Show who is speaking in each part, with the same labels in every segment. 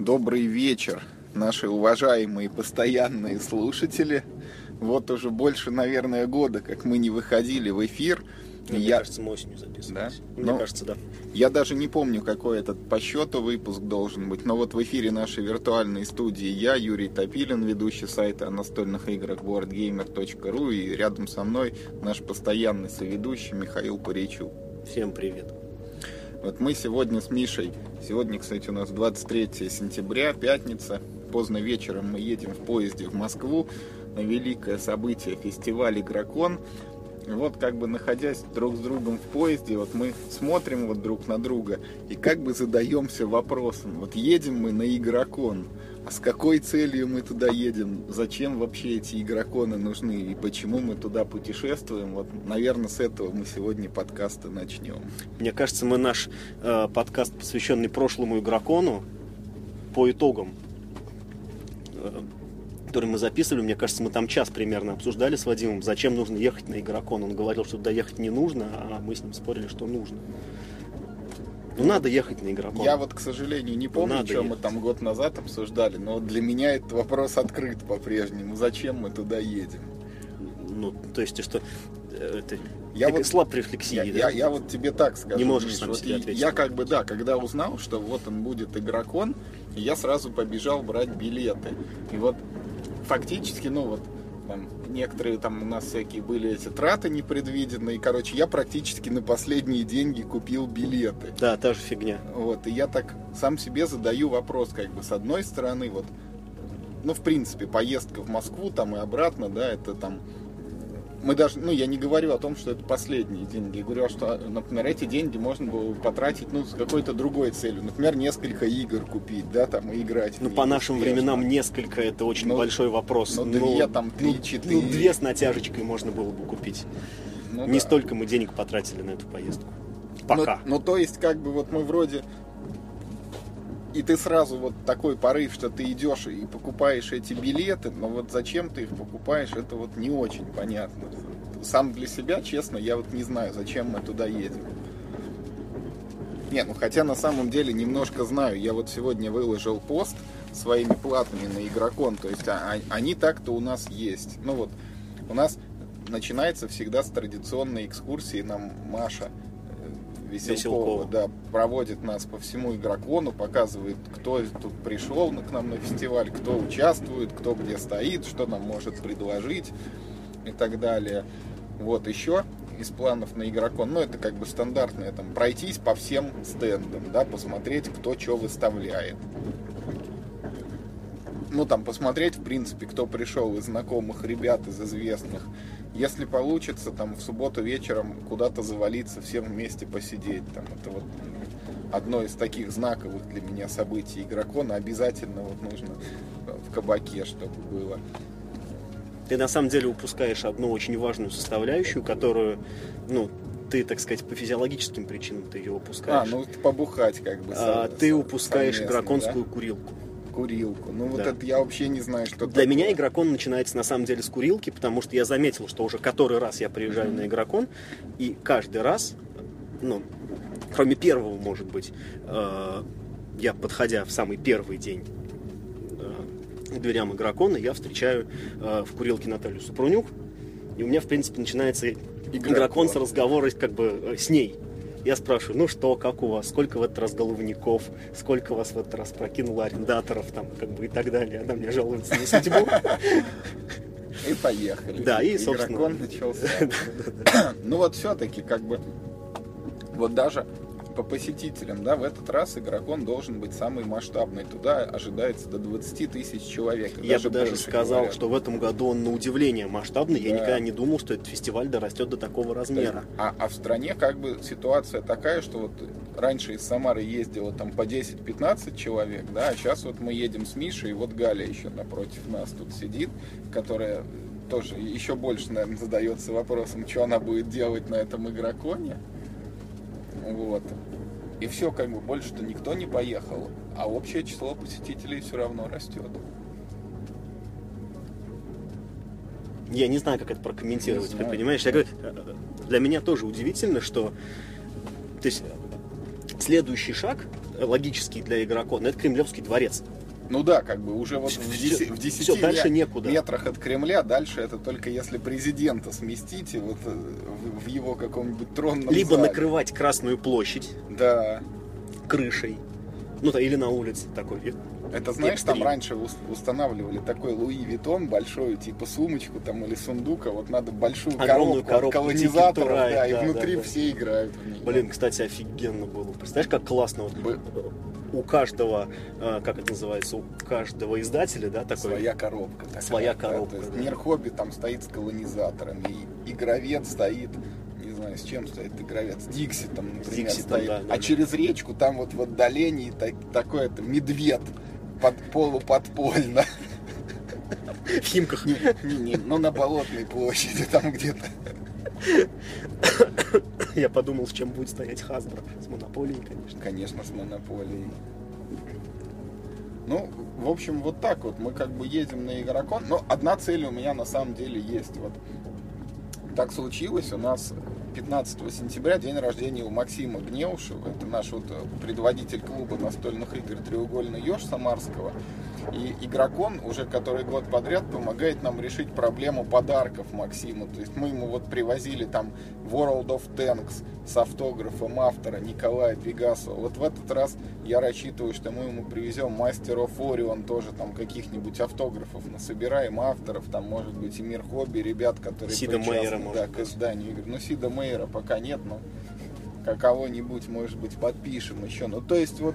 Speaker 1: Добрый вечер, наши уважаемые постоянные слушатели. Вот уже больше, наверное, года, как мы не выходили в эфир.
Speaker 2: Ну, Мне
Speaker 1: я...
Speaker 2: кажется, мы осенью записывались.
Speaker 1: Да?
Speaker 2: Мне
Speaker 1: Ну,
Speaker 2: кажется, да.
Speaker 1: Я даже не помню, какой этот по счету выпуск должен быть, но вот в эфире нашей виртуальной студии я, Юрий Топилин, ведущий сайта о настольных играх boardgamer.ru и рядом со мной наш постоянный соведущий Михаил Паричук.
Speaker 2: Всем привет.
Speaker 1: Вот мы сегодня с Мишей, сегодня, кстати, у нас 23 сентября, пятница, поздно вечером мы едем в поезде в Москву на великое событие фестиваль Игрокон. И вот как бы находясь друг с другом в поезде, вот мы смотрим вот друг на друга и как бы задаемся вопросом, вот едем мы на Игрокон, с какой целью мы туда едем, зачем вообще эти игроконы нужны и почему мы туда путешествуем, вот, наверное, с этого мы сегодня подкасты начнем.
Speaker 2: Мне кажется, мы наш э, подкаст, посвященный прошлому игрокону, по итогам, э, который мы записывали, мне кажется, мы там час примерно обсуждали с Вадимом, зачем нужно ехать на игрокон. Он говорил, что туда ехать не нужно, а мы с ним спорили, что нужно. Ну, надо ехать на игрокон.
Speaker 1: Я вот, к сожалению, не помню,
Speaker 2: Надо
Speaker 1: что мы
Speaker 2: ехать.
Speaker 1: там год назад обсуждали, но для меня этот вопрос открыт по-прежнему. Зачем мы туда едем?
Speaker 2: Ну, то есть, что это
Speaker 1: Я
Speaker 2: такая
Speaker 1: вот-
Speaker 2: слаб рефлексии,
Speaker 1: Я,
Speaker 2: да?
Speaker 1: я- я вот тебе так скажу.
Speaker 2: Не можешь
Speaker 1: Миш,
Speaker 2: сам
Speaker 1: вот
Speaker 2: себе ответить.
Speaker 1: Я как бы, да, когда узнал, что вот он будет игрокон, я сразу побежал брать билеты. И вот фактически, ну вот, там, некоторые там у нас всякие были эти траты непредвиденные. Короче, я практически на последние деньги купил билеты.
Speaker 2: Да, та же фигня.
Speaker 1: Вот, и я так сам себе задаю вопрос, как бы, с одной стороны, вот, ну, в принципе, поездка в Москву там и обратно, да, это там, мы даже, ну, я не говорю о том, что это последние деньги, я говорю, что, например, эти деньги можно было бы потратить, ну, с какой-то другой целью, например, несколько игр купить, да, там, и играть.
Speaker 2: Ну, по нашим
Speaker 1: успешно.
Speaker 2: временам несколько, это очень
Speaker 1: Ну,
Speaker 2: большой вопрос.
Speaker 1: ну, две, там, три,
Speaker 2: ну,
Speaker 1: четыре.
Speaker 2: Ну, две с натяжечкой можно было бы купить.
Speaker 1: Ну,
Speaker 2: Не
Speaker 1: да.
Speaker 2: столько мы денег потратили на эту поездку. Пока.
Speaker 1: Ну, ну, то есть, как бы, вот мы вроде... И ты сразу вот такой порыв, что ты идешь и покупаешь эти билеты, но вот зачем ты их покупаешь, это вот не очень понятно. Сам для себя, честно, я вот не знаю, зачем мы туда едем. Не, ну хотя на самом деле немножко знаю. Я вот сегодня выложил пост своими платами на игрокон. То есть а- а- они так-то у нас есть. Ну вот, у нас начинается всегда с традиционной экскурсии. Нам Маша Веселкова, да, проводит нас по всему игрокону, показывает, кто тут пришел к нам на фестиваль, кто участвует, кто где стоит, что нам может предложить и так далее. Вот еще из планов на игрокон, ну это как бы стандартное, там пройтись по всем стендам, да, посмотреть, кто что выставляет. Ну там посмотреть, в принципе, кто пришел из знакомых ребят, из известных. Если получится, там в субботу вечером куда-то завалиться, всем вместе посидеть. Там это вот одно из таких знаковых для меня событий игрокона. Обязательно вот нужно в кабаке, чтобы было.
Speaker 2: Ты на самом деле упускаешь одну очень важную составляющую, которую, ну, ты, так сказать, по физиологическим причинам ты ее
Speaker 1: А,
Speaker 2: упускаешь.
Speaker 1: ну побухать как бы.
Speaker 2: А,
Speaker 1: со-
Speaker 2: ты упускаешь
Speaker 1: совместно, да?
Speaker 2: курилку.
Speaker 1: Курилку. Ну вот
Speaker 2: Да.
Speaker 1: это я вообще не знаю, что
Speaker 2: Для
Speaker 1: такое.
Speaker 2: меня игрокон начинается на самом деле с курилки, потому что я заметил, что уже который раз я приезжаю на игрокон, и каждый раз, ну, кроме первого, может быть, э, я, подходя в самый первый день э, к дверям игрокона, я встречаю э, в курилке Наталью Супрунюк, и у меня, в принципе, начинается игрокон с разговора как бы э, с ней. Я спрашиваю, ну что, как у вас, сколько в этот раз головников, сколько вас в этот раз прокинуло арендаторов, там, как бы и так далее. Она мне жалуется на судьбу.
Speaker 1: И поехали.
Speaker 2: Да, и, собственно.
Speaker 1: Игрокон начался. Ну вот все-таки как бы вот даже по посетителям, да, в этот раз игрокон должен быть самый масштабный. Туда ожидается до 20 тысяч человек.
Speaker 2: Я бы даже сказал,
Speaker 1: говорят.
Speaker 2: что в этом году он на удивление масштабный. Я
Speaker 1: Да.
Speaker 2: никогда не думал, что этот фестиваль дорастет до такого размера.
Speaker 1: А, а в стране как бы ситуация такая, что вот раньше из Самары ездило там по 10-15 человек, да, а сейчас вот мы едем с Мишей, и вот Галя еще напротив нас тут сидит, которая тоже еще больше, наверное, задается вопросом, что она будет делать на этом игроконе. Вот. И все, как бы больше-то никто не поехал, а общее число посетителей все равно растет.
Speaker 2: Я не знаю, как это прокомментировать, ты понимаешь? Я говорю, для меня тоже удивительно, что то есть, следующий шаг логический для игроков, но это Кремлевский дворец.
Speaker 1: Ну да, как бы уже вот в,
Speaker 2: Всё-
Speaker 1: 10, в 10
Speaker 2: всё, дальше некуда.
Speaker 1: метрах от Кремля, дальше это только если президента сместите вот э, в, в его каком-нибудь тронном
Speaker 2: Либо
Speaker 1: зале.
Speaker 2: накрывать Красную площадь
Speaker 1: Да.
Speaker 2: крышей, ну да, или на улице такой.
Speaker 1: Это знаешь, там раньше ус- устанавливали такой Луи Витон, большую типа сумочку там или сундук, а вот надо большую
Speaker 2: Огромную
Speaker 1: коробку,
Speaker 2: коробку
Speaker 1: колонизаторов,
Speaker 2: Ride,
Speaker 1: да, и
Speaker 2: да,
Speaker 1: внутри
Speaker 2: да, да.
Speaker 1: все играют в нее.
Speaker 2: Блин, кстати, офигенно было. Представляешь, как классно вот
Speaker 1: Бы-
Speaker 2: у каждого, э, как это называется, у каждого издателя, да, такой.
Speaker 1: Своя коробка. такая,
Speaker 2: Своя
Speaker 1: да,
Speaker 2: коробка,
Speaker 1: есть
Speaker 2: да.
Speaker 1: Мир хобби там стоит с колонизаторами, и игровед стоит, не знаю, с чем стоит игровед, с Дикси там, например,
Speaker 2: Дикси там,
Speaker 1: стоит.
Speaker 2: да, да,
Speaker 1: а
Speaker 2: да.
Speaker 1: через речку там вот в отдалении так- такой это медведь под полуподпольно.
Speaker 2: В Химках.
Speaker 1: Не, не, не, ну на Болотной площади там где-то.
Speaker 2: Я подумал, с чем будет стоять Хасбро. С монополией, конечно.
Speaker 1: Конечно, с монополией. Ну, в общем, вот так вот. Мы как бы едем на игрокон. Но одна цель у меня на самом деле есть. Вот так случилось. У нас 15 сентября день рождения у Максима Гнеушева. Это наш вот э, предводитель клуба настольных игр «Треугольный еж» Самарского. И игрокон уже который год подряд помогает нам решить проблему подарков Максиму. То есть мы ему вот привозили там World of Tanks с автографом автора Николая Пегасова. Вот в этот раз я рассчитываю, что мы ему привезем Master of Orion тоже там каких-нибудь автографов насобираем авторов, там может быть и Мир Хобби, ребят, которые
Speaker 2: Сида Мейера,
Speaker 1: да, к изданию игр. Ну Сида Мейера пока нет, но какого-нибудь, может быть, подпишем еще. Ну, то есть вот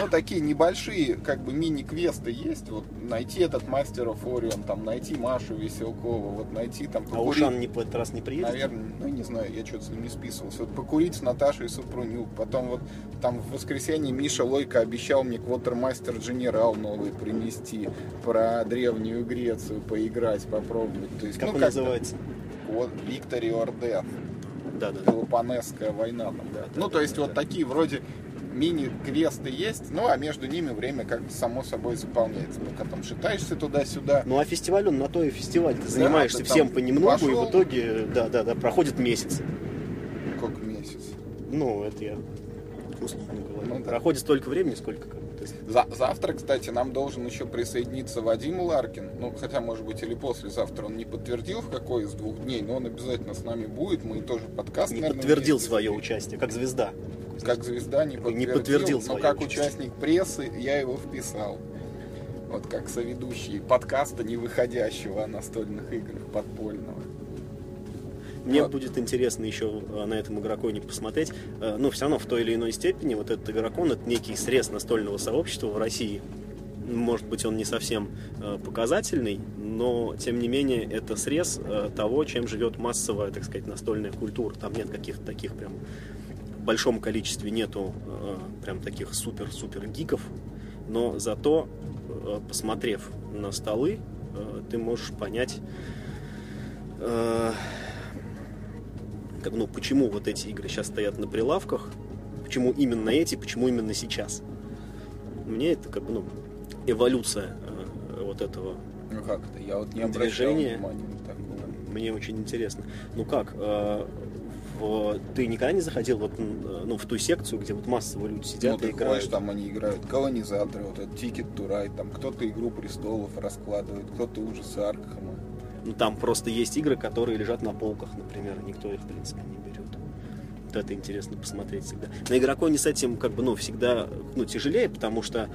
Speaker 1: ну, такие небольшие, как бы, мини-квесты есть. Вот найти этот Мастер Orion, там, найти Машу Веселкову, вот найти там...
Speaker 2: А
Speaker 1: покурить.
Speaker 2: Ушан не в этот раз не приедет?
Speaker 1: Наверное, ну не знаю, я что-то с ним не списывался. Вот покурить с Наташей Супрунюк. Потом вот там в воскресенье Миша Лойко обещал мне Квотермастер Дженерал новый принести. Про Древнюю Грецию поиграть, попробовать. То есть,
Speaker 2: Как
Speaker 1: ну,
Speaker 2: он
Speaker 1: как-то
Speaker 2: называется?
Speaker 1: Вот Виктори Ордех.
Speaker 2: Да, да.
Speaker 1: Пелопонесская война там.
Speaker 2: Да,
Speaker 1: ну,
Speaker 2: да,
Speaker 1: то есть
Speaker 2: да,
Speaker 1: вот
Speaker 2: да.
Speaker 1: такие вроде мини-квесты есть, ну, а между ними время как-то само собой заполняется. Пока там шатаешься туда-сюда.
Speaker 2: Ну а фестиваль, он на то и фестиваль. Ты
Speaker 1: Да,
Speaker 2: занимаешься
Speaker 1: ты
Speaker 2: всем понемногу, и
Speaker 1: пошел.
Speaker 2: в итоге, да, да, да, проходит месяц.
Speaker 1: Сколько месяц?
Speaker 2: Ну, это я условно говорю.
Speaker 1: Ну да.
Speaker 2: Проходит столько времени, сколько как бы,
Speaker 1: За- завтра, кстати, нам должен еще присоединиться Вадим Ларкин. Ну, хотя, может быть, или послезавтра он не подтвердил, в какой из двух дней, но он обязательно с нами будет. Мы тоже подкаст,
Speaker 2: не
Speaker 1: наверное,
Speaker 2: подтвердил свое участие, как звезда.
Speaker 1: Как звезда не
Speaker 2: Не
Speaker 1: подтвердил,
Speaker 2: подтвердил
Speaker 1: но как
Speaker 2: участие.
Speaker 1: участник прессы я его вписал. Вот как соведущий подкаста, не выходящего о настольных играх подпольного.
Speaker 2: Мне
Speaker 1: Вот.
Speaker 2: будет интересно еще э, на этом игроконе посмотреть. Э, Ну, все равно в той или иной степени вот этот игрокон это некий срез настольного сообщества в России. Может быть, он не совсем э, показательный, но тем не менее это срез того, чем живет массовая, так сказать, настольная культура. Там нет каких-то таких прям большом количестве нету э, прям таких супер-супер гиков, но зато э, посмотрев на столы, э, ты можешь понять, э, как, ну, почему вот эти игры сейчас стоят на прилавках, почему именно эти, почему именно сейчас. Мне это как бы, ну, эволюция э, вот этого
Speaker 1: Ну как это? Я вот не обращал
Speaker 2: Движение.
Speaker 1: внимания на такое.
Speaker 2: мне очень интересно. Ну как, э, ты никогда не заходил вот, э, ну, в ту секцию, где вот массово люди сидят
Speaker 1: Ну, ты
Speaker 2: и играют?
Speaker 1: ходишь, там они играют колонизаторы, вот этот Ticket to Ride, там кто-то Игру Престолов раскладывает, кто-то ужасы Аркхема.
Speaker 2: Ну, там просто есть игры, которые лежат на полках, например, никто их, в принципе, не берет. Вот это интересно посмотреть всегда. На игроконе с этим, как бы, ну, всегда, ну, тяжелее, потому что,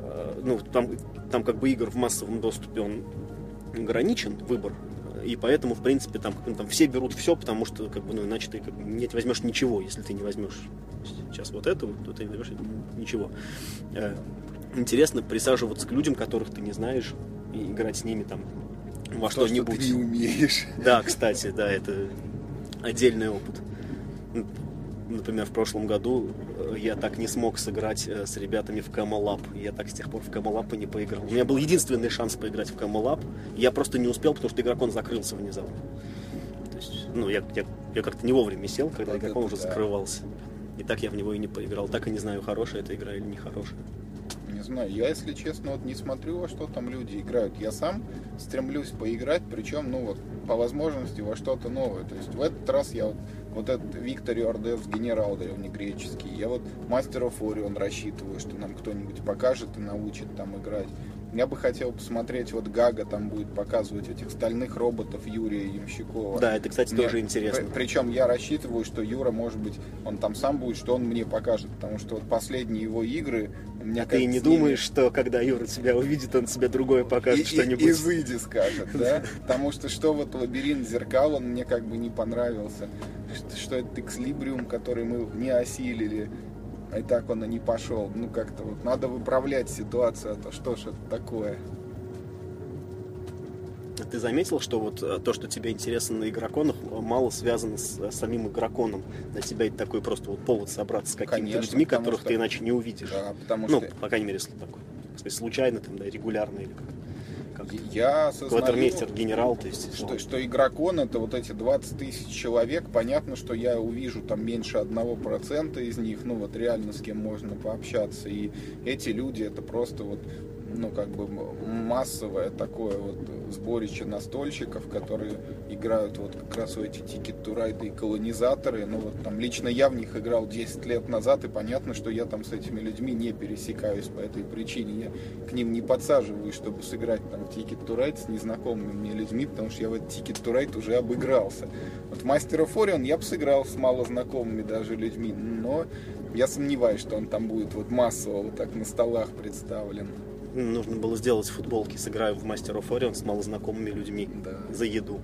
Speaker 2: э, ну, там, там, как бы, игр в массовом доступе, он ограничен, выбор, и поэтому, в принципе, там, там все берут все, потому что, как бы, ну, иначе ты, как бы, не возьмешь ничего, если ты не возьмешь сейчас вот это, вот, то ты не возьмешь ничего. Э, Интересно присаживаться к людям, которых ты не знаешь, и играть с ними там во
Speaker 1: То, что
Speaker 2: что-нибудь.
Speaker 1: ты не умеешь.
Speaker 2: Да, кстати, да, это отдельный опыт. Например, в прошлом году э, я так не смог сыграть э, с ребятами в Камалап. Я так с тех пор в Камалап и не поиграл. У меня был единственный шанс поиграть в Камалап. Я просто не успел, потому что игрокон закрылся внезапно. То есть, ну, я, я, я как-то не вовремя сел, когда
Speaker 1: Вот
Speaker 2: игрокон уже
Speaker 1: да.
Speaker 2: закрывался. И так я в него и не поиграл. Так и не знаю, хорошая эта игра или нехорошая.
Speaker 1: Не знаю, я, если честно, вот не смотрю, во что там люди играют. Я сам стремлюсь поиграть, причем, ну вот, по возможности во что-то новое. То есть в этот раз я вот вот этот Виктор Ордес, генерал древнегреческий. Я вот мастеров Орион рассчитываю, что нам кто-нибудь покажет и научит там играть. Я бы хотел посмотреть, вот Гага там будет показывать этих стальных роботов Юрия Ямщикова.
Speaker 2: Да, это, кстати,
Speaker 1: Мне-
Speaker 2: тоже интересно.
Speaker 1: при- причем я рассчитываю, что Юра, может быть, он там сам будет, что он мне покажет. Потому что вот последние его игры... У меня
Speaker 2: А ты не
Speaker 1: ними-
Speaker 2: думаешь, что когда Юра тебя увидит, он тебе другое покажет что-нибудь?
Speaker 1: изыди скажет, да? Потому что что вот лабиринт зеркал, он мне как бы не понравился. Что, что это экслибриум, который мы не осилили. И так он и не пошел. Ну как-то вот надо выправлять ситуацию, а то что ж это такое?
Speaker 2: Ты заметил, что вот э, то, что тебе интересно на игроконах, э, мало связано с э, самим игроконом? Для тебя это такой просто вот повод собраться с какими-то людьми, которых
Speaker 1: что-
Speaker 2: ты иначе не увидишь.
Speaker 1: Да, потому
Speaker 2: ну,
Speaker 1: что
Speaker 2: по крайней мере, если такой. Если случайно, там, да, регулярно или как. Как
Speaker 1: я осознаю,
Speaker 2: Кватермейстер, генерал, то есть.
Speaker 1: что,
Speaker 2: ну,
Speaker 1: что игрокон это вот эти 20 тысяч человек, понятно, что я увижу там меньше одного процента из них, ну вот реально с кем можно пообщаться. И эти люди это просто вот ну, как бы массовое такое вот сборище настольщиков, которые играют вот как раз в эти Ticket to Ride ы и колонизаторы. Ну, вот там лично я в них играл 10 лет назад, и понятно, что я там с этими людьми не пересекаюсь по этой причине. Я к ним не подсаживаюсь, чтобы сыграть там в Ticket to Ride с незнакомыми мне людьми, потому что я в этот Ticket to Ride уже обыгрался. Вот Master of Orion я бы сыграл с малознакомыми даже людьми, но я сомневаюсь, что он там будет вот массово вот так на столах представлен.
Speaker 2: Нужно было сделать футболки, сыграю в Master of Orion с малознакомыми людьми
Speaker 1: Да.
Speaker 2: за еду.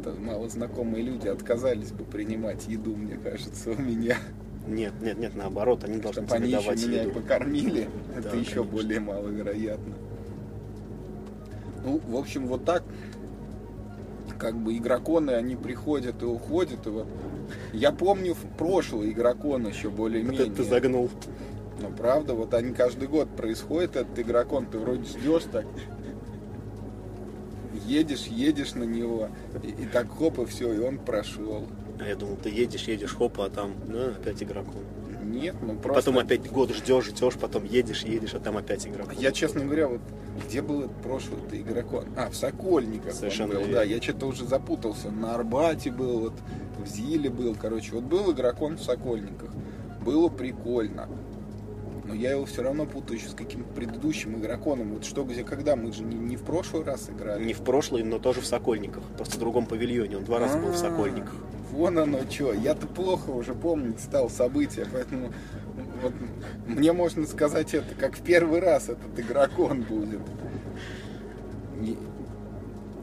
Speaker 1: Это малознакомые люди отказались бы принимать еду, мне кажется, у меня.
Speaker 2: Нет, нет, нет, наоборот, они должны
Speaker 1: Чтобы они еще
Speaker 2: давать
Speaker 1: меня
Speaker 2: еду.
Speaker 1: покормили, это
Speaker 2: Да,
Speaker 1: еще
Speaker 2: конечно.
Speaker 1: более маловероятно. Ну, в общем, вот так. Как бы игроконы, они приходят и уходят. И вот я помню в прошлый игрокон еще
Speaker 2: Вот
Speaker 1: более-менее.
Speaker 2: это ты загнул.
Speaker 1: Ну, правда, вот они каждый год происходит, этот игрокон, ты вроде ждешь так, едешь, едешь на него, и, и так хоп, и все, и он прошел.
Speaker 2: А я думал, ты едешь, едешь, хоп, а там, ну, опять игроком.
Speaker 1: Нет, ну просто...
Speaker 2: Потом опять год ждешь, ждешь, потом едешь, едешь, а там опять игроком.
Speaker 1: Я, честно говоря, вот где был прошлый-то игрокон? А, в Сокольниках
Speaker 2: Совершенно
Speaker 1: был,
Speaker 2: верно.
Speaker 1: да, я что-то уже запутался. На Арбате был, вот в Зиле был, короче, вот был игрокон в Сокольниках. Было прикольно. Но я его все равно путаю еще с каким-то предыдущим игроконом. Вот что, где, когда? Мы же не, не в прошлый раз играли.
Speaker 2: Не в прошлый, но тоже в Сокольниках. Просто в другом павильоне. Он два раза был в
Speaker 1: А,
Speaker 2: Сокольниках.
Speaker 1: Вон оно что. Я-то плохо уже помнить стал события, поэтому вот мне можно сказать это, как в первый раз этот игрокон будет.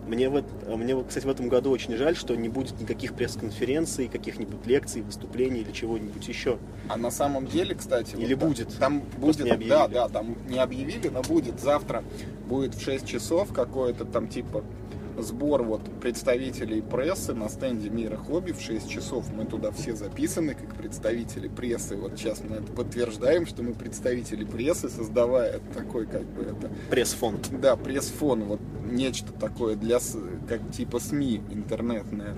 Speaker 2: Мне, в, эт- мне, вот, кстати, в этом году очень жаль, что не будет никаких пресс-конференций, каких-нибудь лекций, выступлений или чего-нибудь еще.
Speaker 1: А на самом деле, кстати,
Speaker 2: Или
Speaker 1: там-
Speaker 2: будет.
Speaker 1: Там будет,
Speaker 2: не объявили.
Speaker 1: да, да, там не объявили, но будет завтра будет в 6 часов какой-то там типа сбор вот представителей прессы на стенде Мира Хобби в 6 часов. Мы туда все записаны как представители прессы. Вот сейчас мы это подтверждаем, что мы представители прессы, создавая такой как бы это
Speaker 2: Пресс-фон.
Speaker 1: да, пресс-фон, вот нечто такое для, как типа СМИ интернетное.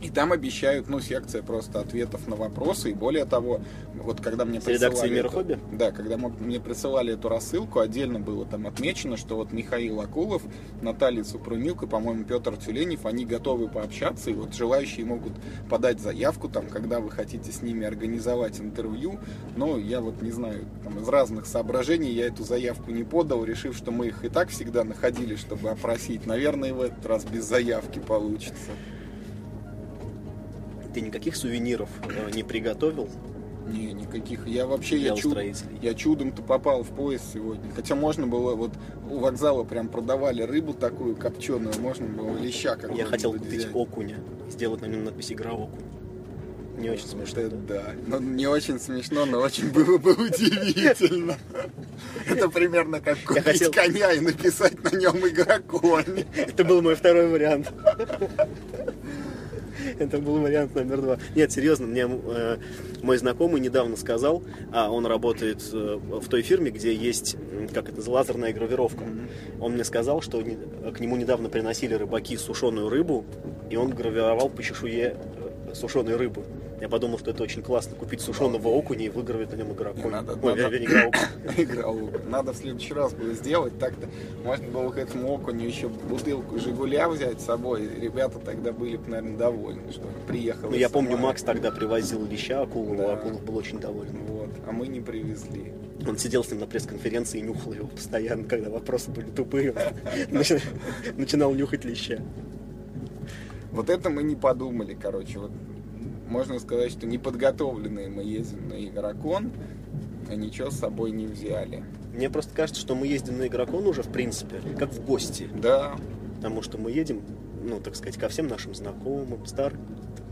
Speaker 1: И там обещают, ну, секция просто ответов на вопросы. И более того, вот когда мне присылали
Speaker 2: «Мира
Speaker 1: эту-
Speaker 2: хобби»?
Speaker 1: Да, когда мне присылали эту рассылку, отдельно было там отмечено, что вот Михаил Акулов, Наталья Супрунюк и, по-моему, Петр Тюленев, они готовы пообщаться, и вот желающие могут подать заявку, там, когда вы хотите с ними организовать интервью. Но я вот не знаю, там, из разных соображений я эту заявку не подал, решив, что мы их и так всегда находили, чтобы опросить. Наверное, в этот раз без заявки получится.
Speaker 2: Ты никаких сувениров э, не приготовил
Speaker 1: Не, никаких. Я вообще, я, чуд- я чудом-то попал в поезд сегодня. Хотя можно было, вот у вокзала прям продавали рыбу такую копченую, можно было леща
Speaker 2: Я
Speaker 1: какого-нибудь
Speaker 2: хотел купить
Speaker 1: взять.
Speaker 2: окуня, сделать на нем надпись «Игра окунь». Не очень смешно.
Speaker 1: это
Speaker 2: да?
Speaker 1: да. Ну, не очень смешно, но очень было бы удивительно. Это примерно как купить
Speaker 2: хотел-
Speaker 1: коня и написать на нем игроконь.
Speaker 2: Это был мой второй вариант. Это был вариант номер два. Нет, серьезно, мне э, мой знакомый недавно сказал, а он работает э, в той фирме, где есть, как это, лазерная гравировка. Он мне сказал, что не- к нему недавно приносили рыбаки сушеную рыбу, и он гравировал по чешуе э, сушеной рыбы. Я подумал, что это очень классно купить сушеного окуня и выигрывать на нем игрокон.
Speaker 1: Надо-
Speaker 2: Ой,
Speaker 1: надо- играл. Надо в следующий раз было сделать так-то. Можно было к этому окуню еще бутылку Жигуля взять с собой. И Ребята тогда были бы, наверное, довольны, что приехал.
Speaker 2: Ну, я помню. Макс тогда привозил леща Акулу,
Speaker 1: Да.
Speaker 2: Акулов был очень доволен.
Speaker 1: Вот, а мы не привезли.
Speaker 2: Он сидел с ним на пресс-конференции и нюхал его постоянно, когда вопросы были тупые. Начинал нюхать леща.
Speaker 1: Вот это мы не подумали, короче. Вот можно сказать, что неподготовленные мы ездим на игрокон, а ничего с собой не взяли.
Speaker 2: Мне просто кажется, что мы ездим на игрокон уже, в принципе, как в гости.
Speaker 1: Да,
Speaker 2: Потому что мы едем, ну, так сказать, ко всем нашим знакомым, старым,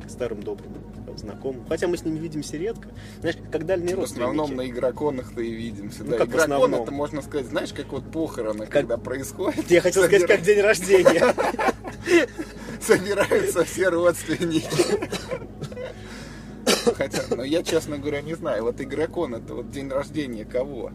Speaker 2: старым добрым знакомым. Хотя мы с ними видимся редко. Знаешь, как дальние
Speaker 1: в основном
Speaker 2: родственники.
Speaker 1: на игроконах-то и видимся.
Speaker 2: Ну,
Speaker 1: да,
Speaker 2: как в
Speaker 1: игрокон
Speaker 2: основном.
Speaker 1: это можно сказать, знаешь, как вот похороны, когда происходит.
Speaker 2: Я хотел сказать, как день рождения.
Speaker 1: собираются все родственники. Хотя, ну я, честно говоря, не знаю. Вот игрокон это вот день рождения кого?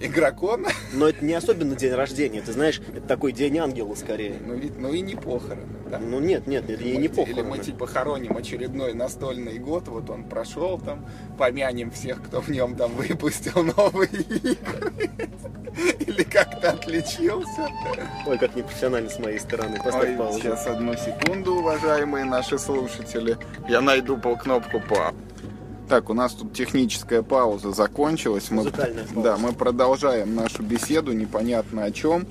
Speaker 1: Игрокона?
Speaker 2: Но это не особенно день рождения. Ты знаешь, это такой день ангела скорее.
Speaker 1: Ну, ведь, ну и не похороны. да.
Speaker 2: Ну нет, нет, это и не
Speaker 1: Или
Speaker 2: похороны.
Speaker 1: мы типа хороним очередной настольный год, вот он прошел там, помянем всех, кто в нем там выпустил новые игры. Или как-то отличился.
Speaker 2: Ой, как непрофессионально с моей стороны. Поставь
Speaker 1: Ой,
Speaker 2: паузу.
Speaker 1: сейчас одну секунду, уважаемые наши слушатели. Я найду по кнопку по. Так, у нас тут техническая пауза закончилась. Мы,
Speaker 2: Музыкальная пауза.
Speaker 1: Да, мы продолжаем нашу беседу, непонятно о чем.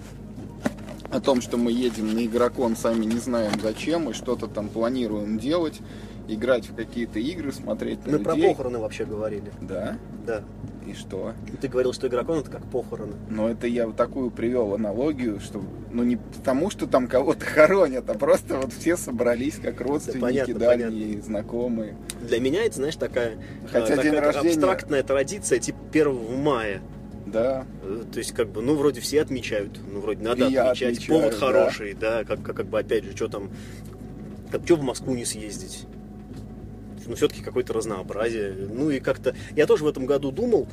Speaker 1: О том, что мы едем на игрокон, сами не знаем зачем, и что-то там планируем делать, играть в какие-то игры, смотреть на
Speaker 2: Мы про
Speaker 1: людей.
Speaker 2: похороны вообще говорили.
Speaker 1: Да?
Speaker 2: Да.
Speaker 1: И что?
Speaker 2: Ты говорил, что игрокон это как похороны.
Speaker 1: Но это я вот такую привел аналогию, что ну не потому, что там кого-то хоронят, а просто вот все собрались как родственники,
Speaker 2: понятно,
Speaker 1: дальние, знакомые.
Speaker 2: Для меня это, знаешь, такая,
Speaker 1: Хотя
Speaker 2: э,
Speaker 1: день
Speaker 2: такая
Speaker 1: рождения-
Speaker 2: абстрактная традиция типа 1 мая.
Speaker 1: Да,
Speaker 2: Э, То есть, как бы, ну, вроде все отмечают, ну, вроде надо
Speaker 1: И
Speaker 2: отмечать,
Speaker 1: отмечаю,
Speaker 2: повод
Speaker 1: да.
Speaker 2: хороший, да, как, как, как бы, опять же, что там, как, что в Москву не съездить? Ну, все-таки какое-то разнообразие. Ну, и как-то, я тоже в этом году думал,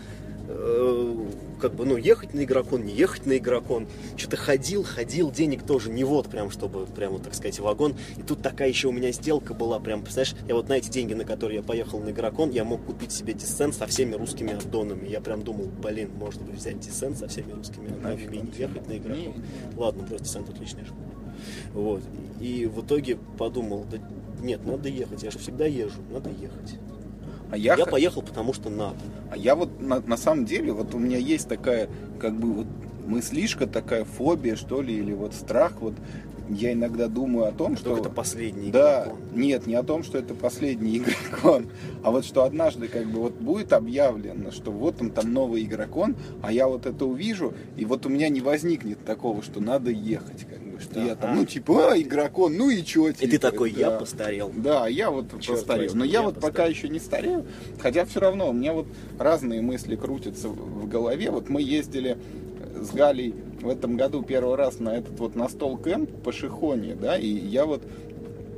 Speaker 2: э, как бы, ну, ехать на игрокон, не ехать на игрокон. Что-то ходил, ходил, денег тоже не вот прям, чтобы, прям, вот, так сказать, вагон. И тут такая еще у меня сделка была, прям, представляешь, я вот на эти деньги, на которые я поехал на игрокон, я мог купить себе десцент со всеми русскими аддонами. Я прям думал, блин, может быть, взять десцент со всеми русскими аддонами и не ехать на игрокон. Ладно, просто десцент отличная школа. Вот. И в итоге подумал, да нет, надо ехать, я же всегда езжу, надо ехать.
Speaker 1: а я,
Speaker 2: Я
Speaker 1: х-
Speaker 2: поехал, потому что надо.
Speaker 1: а я вот на, на самом деле, вот у меня есть такая, как бы вот мыслишка, такая фобия, что ли, или вот страх, вот я иногда думаю о том,
Speaker 2: Что
Speaker 1: что...
Speaker 2: это последний
Speaker 1: Да,
Speaker 2: игрокон.
Speaker 1: нет, не о том, что это последний игрокон, а вот что однажды как бы вот будет объявлено, что вот он там новый игрокон, а я вот это увижу, и вот у меня не возникнет такого, что надо ехать, как что я там, ну типа, а, игрокон, ну и чё
Speaker 2: И ты
Speaker 1: типа,
Speaker 2: такой, я
Speaker 1: да.
Speaker 2: постарел.
Speaker 1: Да, я вот
Speaker 2: Чёрт
Speaker 1: постарел.
Speaker 2: возьми,
Speaker 1: Но я,
Speaker 2: я
Speaker 1: вот пока
Speaker 2: постарел.
Speaker 1: еще не старею. Хотя все равно у меня вот разные мысли крутятся в голове. Вот мы ездили с Галей в этом году первый раз на этот вот настол кэмп по Шихоне, да, и я вот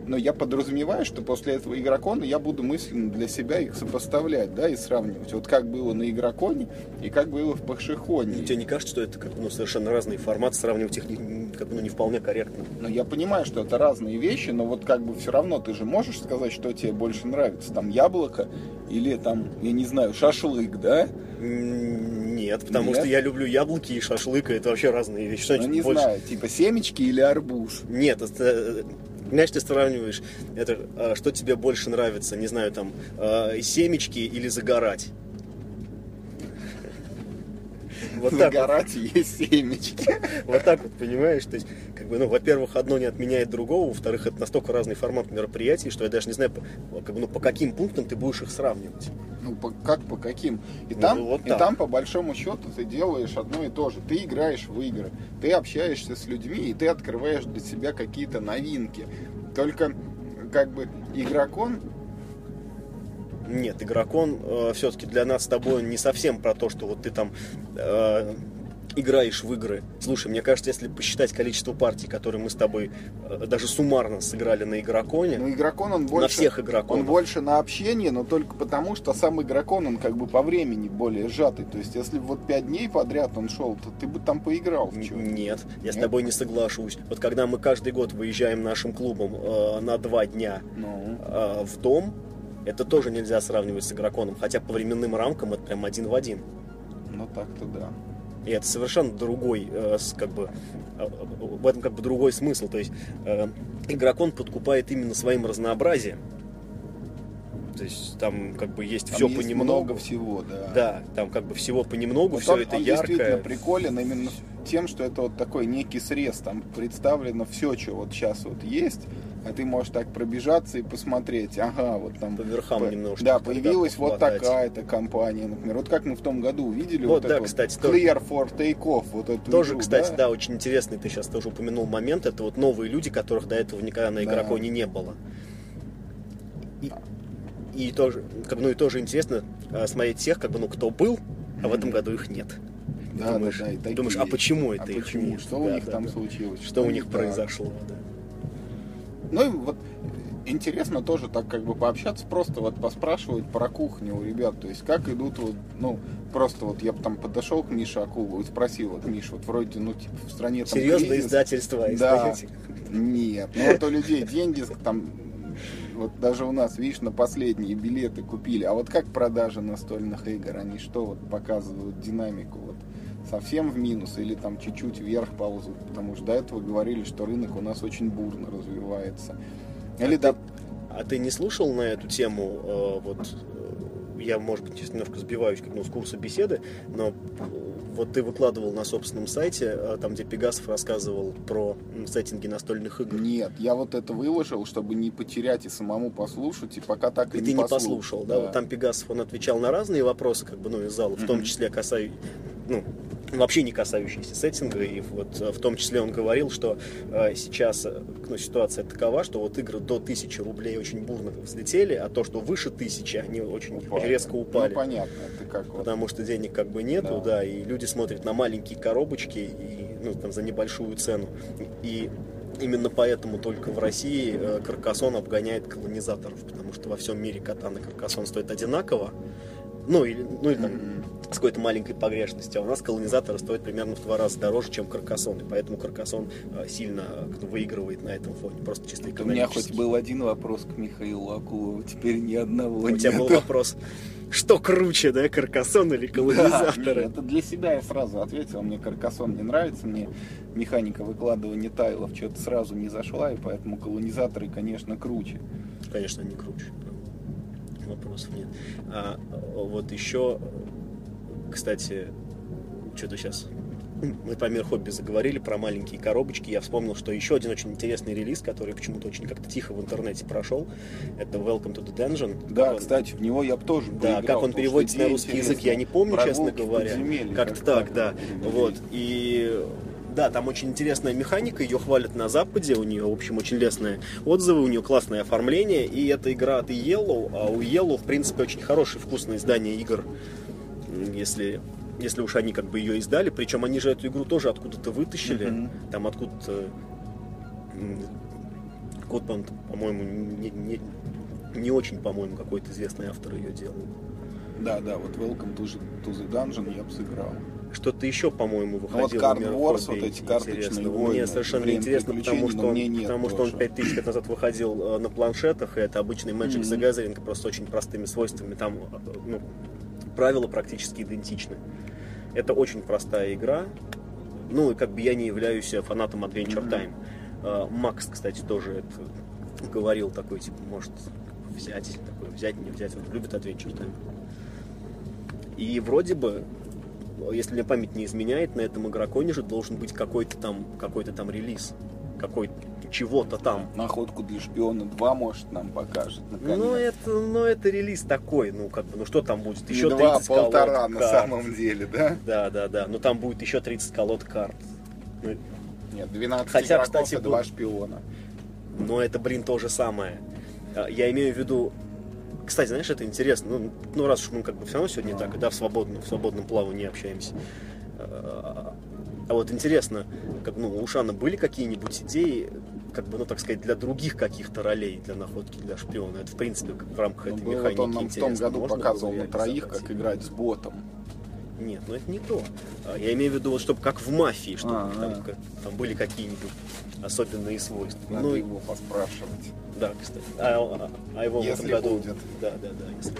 Speaker 1: но я подразумеваю, что после этого игрокона я буду мысленно для себя их сопоставлять, да, и сравнивать. Вот как было на игроконе и как было в Пашихоне.
Speaker 2: Тебе не кажется, что это как ну, совершенно разные форматы, сравнивать их не, как ну, не вполне корректно?
Speaker 1: Ну, я понимаю, что это разные вещи, но вот как бы все равно ты же можешь сказать, что тебе больше нравится. Там яблоко или там, я не знаю, шашлык, да?
Speaker 2: Нет, потому
Speaker 1: Нет?
Speaker 2: что я люблю яблоки и шашлык, и это вообще разные вещи. Что
Speaker 1: Ну, не
Speaker 2: больше?
Speaker 1: знаю, типа семечки или арбуз.
Speaker 2: Нет, это, знаешь, ты сравниваешь, это, э, что тебе больше нравится, не знаю, там, э, семечки или загорать. Вот так, вот,
Speaker 1: Загорать и есть семечки.
Speaker 2: вот так вот, понимаешь? То есть, как бы, ну, во-первых, одно не отменяет другого, во-вторых, это настолько разный формат мероприятий, что я даже не знаю, как бы, ну, по каким пунктам ты будешь их сравнивать.
Speaker 1: Ну, по- как по каким? И
Speaker 2: Ну,
Speaker 1: там,
Speaker 2: вот
Speaker 1: и
Speaker 2: так.
Speaker 1: там, по большому счету, ты делаешь одно и то же. Ты играешь в игры, ты общаешься с людьми, и ты открываешь для себя какие-то новинки. Только, как бы, игрокон
Speaker 2: Нет, игрокон все-таки для нас с тобой не совсем про то, что вот ты там э, играешь в игры. Слушай, мне кажется, если посчитать количество партий, которые мы с тобой э, даже суммарно сыграли на игроконе,
Speaker 1: Ну, игрокон, он больше...
Speaker 2: всех игроконов.
Speaker 1: Он больше на общение, но только потому, что сам игрокон, он как бы по времени более сжатый. То есть, если бы вот пять дней подряд он шел, то ты бы там поиграл в чё
Speaker 2: Нет, я с
Speaker 1: Нет?
Speaker 2: тобой не соглашусь. Вот когда мы каждый год выезжаем нашим клубом э, на два дня
Speaker 1: Ну,
Speaker 2: э, в дом, Это тоже нельзя сравнивать с игроконом, хотя по временным рамкам это прям один в один.
Speaker 1: Ну так-то да.
Speaker 2: И это совершенно другой, э, как бы, э, в этом как бы другой смысл. То есть э, игрокон подкупает именно своим разнообразием. То есть там как бы есть
Speaker 1: Там
Speaker 2: все
Speaker 1: есть
Speaker 2: понемногу.
Speaker 1: много всего, да.
Speaker 2: Да, там как бы всего понемногу,
Speaker 1: Вот
Speaker 2: все
Speaker 1: он-
Speaker 2: это
Speaker 1: он действительно
Speaker 2: яркое.
Speaker 1: приколен именно тем, что это вот такой некий срез. Там представлено все, что вот сейчас вот есть, а ты можешь так пробежаться и посмотреть. Ага, вот там...
Speaker 2: По верхам
Speaker 1: по-
Speaker 2: немножко
Speaker 1: Да, появилась вот такая-то компания, например. Вот как мы в том году увидели
Speaker 2: Вот,
Speaker 1: вот,
Speaker 2: да, кстати,
Speaker 1: вот. Clear for Takeoff, вот эту
Speaker 2: Тоже,
Speaker 1: игру,
Speaker 2: кстати, да? очень интересный, ты сейчас тоже упомянул момент, это вот новые люди, которых до этого никогда на
Speaker 1: Да.
Speaker 2: игроконе не было. И, и тоже, как, бы, ну и тоже интересно э, смотреть тех, как бы, ну, кто был, а в этом году их нет.
Speaker 1: Да,
Speaker 2: думаешь,
Speaker 1: да, да, и такие
Speaker 2: думаешь, а почему это
Speaker 1: А
Speaker 2: их
Speaker 1: почему?
Speaker 2: нет?
Speaker 1: Что у
Speaker 2: Да,
Speaker 1: них
Speaker 2: да,
Speaker 1: там
Speaker 2: да.
Speaker 1: случилось?
Speaker 2: Что у них
Speaker 1: да.
Speaker 2: произошло, да.
Speaker 1: Ну и вот интересно тоже так как бы пообщаться, просто вот поспрашивать про кухню у ребят, то есть как идут вот, ну, просто вот я бы там подошел к Мише Акулову и спросил, вот, Миш, вот вроде, ну, типа, в стране там
Speaker 2: Серьезное
Speaker 1: кризис.
Speaker 2: издательство,
Speaker 1: Да. Нет, ну вот у людей деньги там, вот даже у нас, видишь, на последние билеты купили, а вот как продажи настольных игр, они что вот показывают динамику, вот совсем в минус или там чуть-чуть вверх ползут, потому что до этого говорили, что рынок у нас очень бурно развивается. Или да,
Speaker 2: А ты не слушал на эту тему, э, вот, э, я, может быть, немножко сбиваюсь как, ну, с курса беседы, но э, вот ты выкладывал на собственном сайте, э, там, где Пегасов рассказывал про сеттинги настольных игр.
Speaker 1: Нет, я вот это выложил, чтобы не потерять и самому послушать, и пока так и,
Speaker 2: И ты не послушал, да? Вот там Пегасов, он отвечал на разные вопросы, как бы, ну, из зала, в том числе касающиеся, ну, вообще не касающиеся сеттинга, и вот э, в том числе он говорил, что э, сейчас э, ну, ситуация такова, что вот игры до 1000 рублей очень бурно взлетели, а то, что выше 1000, они очень
Speaker 1: Упали.
Speaker 2: резко упали.
Speaker 1: Ну, понятно, это как вот.
Speaker 2: Потому что денег как бы нету,
Speaker 1: Да.
Speaker 2: да. и люди смотрят на маленькие коробочки и, ну, там, за небольшую цену. И именно поэтому только в России э, Каркасон обгоняет колонизаторов, потому что во всем мире катан и Каркасон стоят одинаково. Ну, или, ну, или там, с какой-то маленькой погрешностью, а у нас колонизаторы стоят примерно в два раза дороже, чем Каркасон, и поэтому Каркасон э, сильно э, выигрывает на этом фоне, просто чисто
Speaker 1: У меня хоть
Speaker 2: экономически.
Speaker 1: был один вопрос к Михаилу Акулову, теперь ни одного
Speaker 2: У тебя был вопрос, что круче, да, Каркасон или
Speaker 1: Да,
Speaker 2: колонизаторы?
Speaker 1: нет, это для себя я сразу ответил. Мне Каркасон не нравится, мне механика выкладывания тайлов что-то сразу не зашла, и поэтому колонизаторы, конечно, круче.
Speaker 2: Конечно, не круче. Вопросов нет. А вот еще, кстати, что-то сейчас мы по мир хобби заговорили про маленькие коробочки. Я вспомнил, что еще один очень интересный релиз, который почему-то очень как-то тихо в интернете прошел, это Welcome to the Dungeon.
Speaker 1: Да,
Speaker 2: Как он-
Speaker 1: кстати, в него я бы тоже
Speaker 2: Да,
Speaker 1: поиграл,
Speaker 2: как он переводится на русский язык, я не помню, честно говоря. Как-то так, да. Вот. И да, там очень интересная механика, ее хвалят на Западе, у нее, в общем, очень лестные отзывы, у нее классное оформление, и это игра от Yellow, а у Yellow, в принципе, очень хорошее вкусное издание игр, если, если уж они как бы ее издали, причем они же эту игру тоже откуда-то вытащили,
Speaker 1: Мгм.
Speaker 2: там откуда-то, он, по-моему, не, не- не очень, по-моему, какой-то известный автор ее делал.
Speaker 1: Да, да, вот Welcome to to the Dungeon я бы сыграл.
Speaker 2: Что-то еще, по-моему,
Speaker 1: вот
Speaker 2: выходило.
Speaker 1: Card
Speaker 2: в мир
Speaker 1: Wars, вот эти карточные войны,
Speaker 2: Мне совершенно
Speaker 1: время
Speaker 2: интересно, потому
Speaker 1: приключений,
Speaker 2: что, он,
Speaker 1: нет
Speaker 2: потому что он
Speaker 1: тоже.
Speaker 2: 5000 лет назад выходил э, на планшетах, и это обычный Magic the
Speaker 1: Мгм.
Speaker 2: Gathering, просто очень простыми свойствами. Там э, ну, правила практически идентичны. Это очень простая игра. Ну, и как бы я не являюсь э, фанатом Adventure
Speaker 1: Мгм.
Speaker 2: Time. Макс, кстати, тоже это говорил такой, типа, может взять, такой, взять, не взять. Вот любит Adventure Time. И вроде бы, если мне память не изменяет, на этом игроконе же должен быть какой-то там, какой-то там релиз. Какой чего-то там.
Speaker 1: Находку для шпиона 2, может, нам покажет. наконец.
Speaker 2: Ну это, ну это релиз такой, ну как бы, ну что там будет?
Speaker 1: Не
Speaker 2: Еще
Speaker 1: два, а
Speaker 2: 30 колод
Speaker 1: полтора на
Speaker 2: карт.
Speaker 1: самом деле, да?
Speaker 2: Да, да, да. Ну там будет еще 30 колод карт. Ну,
Speaker 1: Нет, 12
Speaker 2: Хотя,
Speaker 1: игроков
Speaker 2: кстати,
Speaker 1: и
Speaker 2: был-
Speaker 1: два шпиона.
Speaker 2: Но это, блин, то же самое. А, Я имею в виду... Кстати, знаешь, это интересно. Ну, ну раз уж мы как бы все равно сегодня
Speaker 1: Ну.
Speaker 2: так, да, в свободном, в свободном плавании общаемся. А вот интересно, как, ну, у Шана были какие-нибудь идеи, как бы, ну, так сказать, для других каких-то ролей, для находки, для шпиона? Это, в принципе, как в рамках
Speaker 1: Ну,
Speaker 2: этой
Speaker 1: вот
Speaker 2: механики
Speaker 1: он нам в том году показывал на троих, как играть с ботом.
Speaker 2: Нет, ну это не то. А, Я имею в виду, вот, чтобы как в мафии, чтобы
Speaker 1: А,
Speaker 2: там,
Speaker 1: а.
Speaker 2: там были какие-нибудь особенные свойства.
Speaker 1: Надо
Speaker 2: Ну, и-
Speaker 1: его поспрашивать.
Speaker 2: Да, кстати. А, а- а его в этом
Speaker 1: Если
Speaker 2: году...
Speaker 1: будет.
Speaker 2: Да, да, да, если,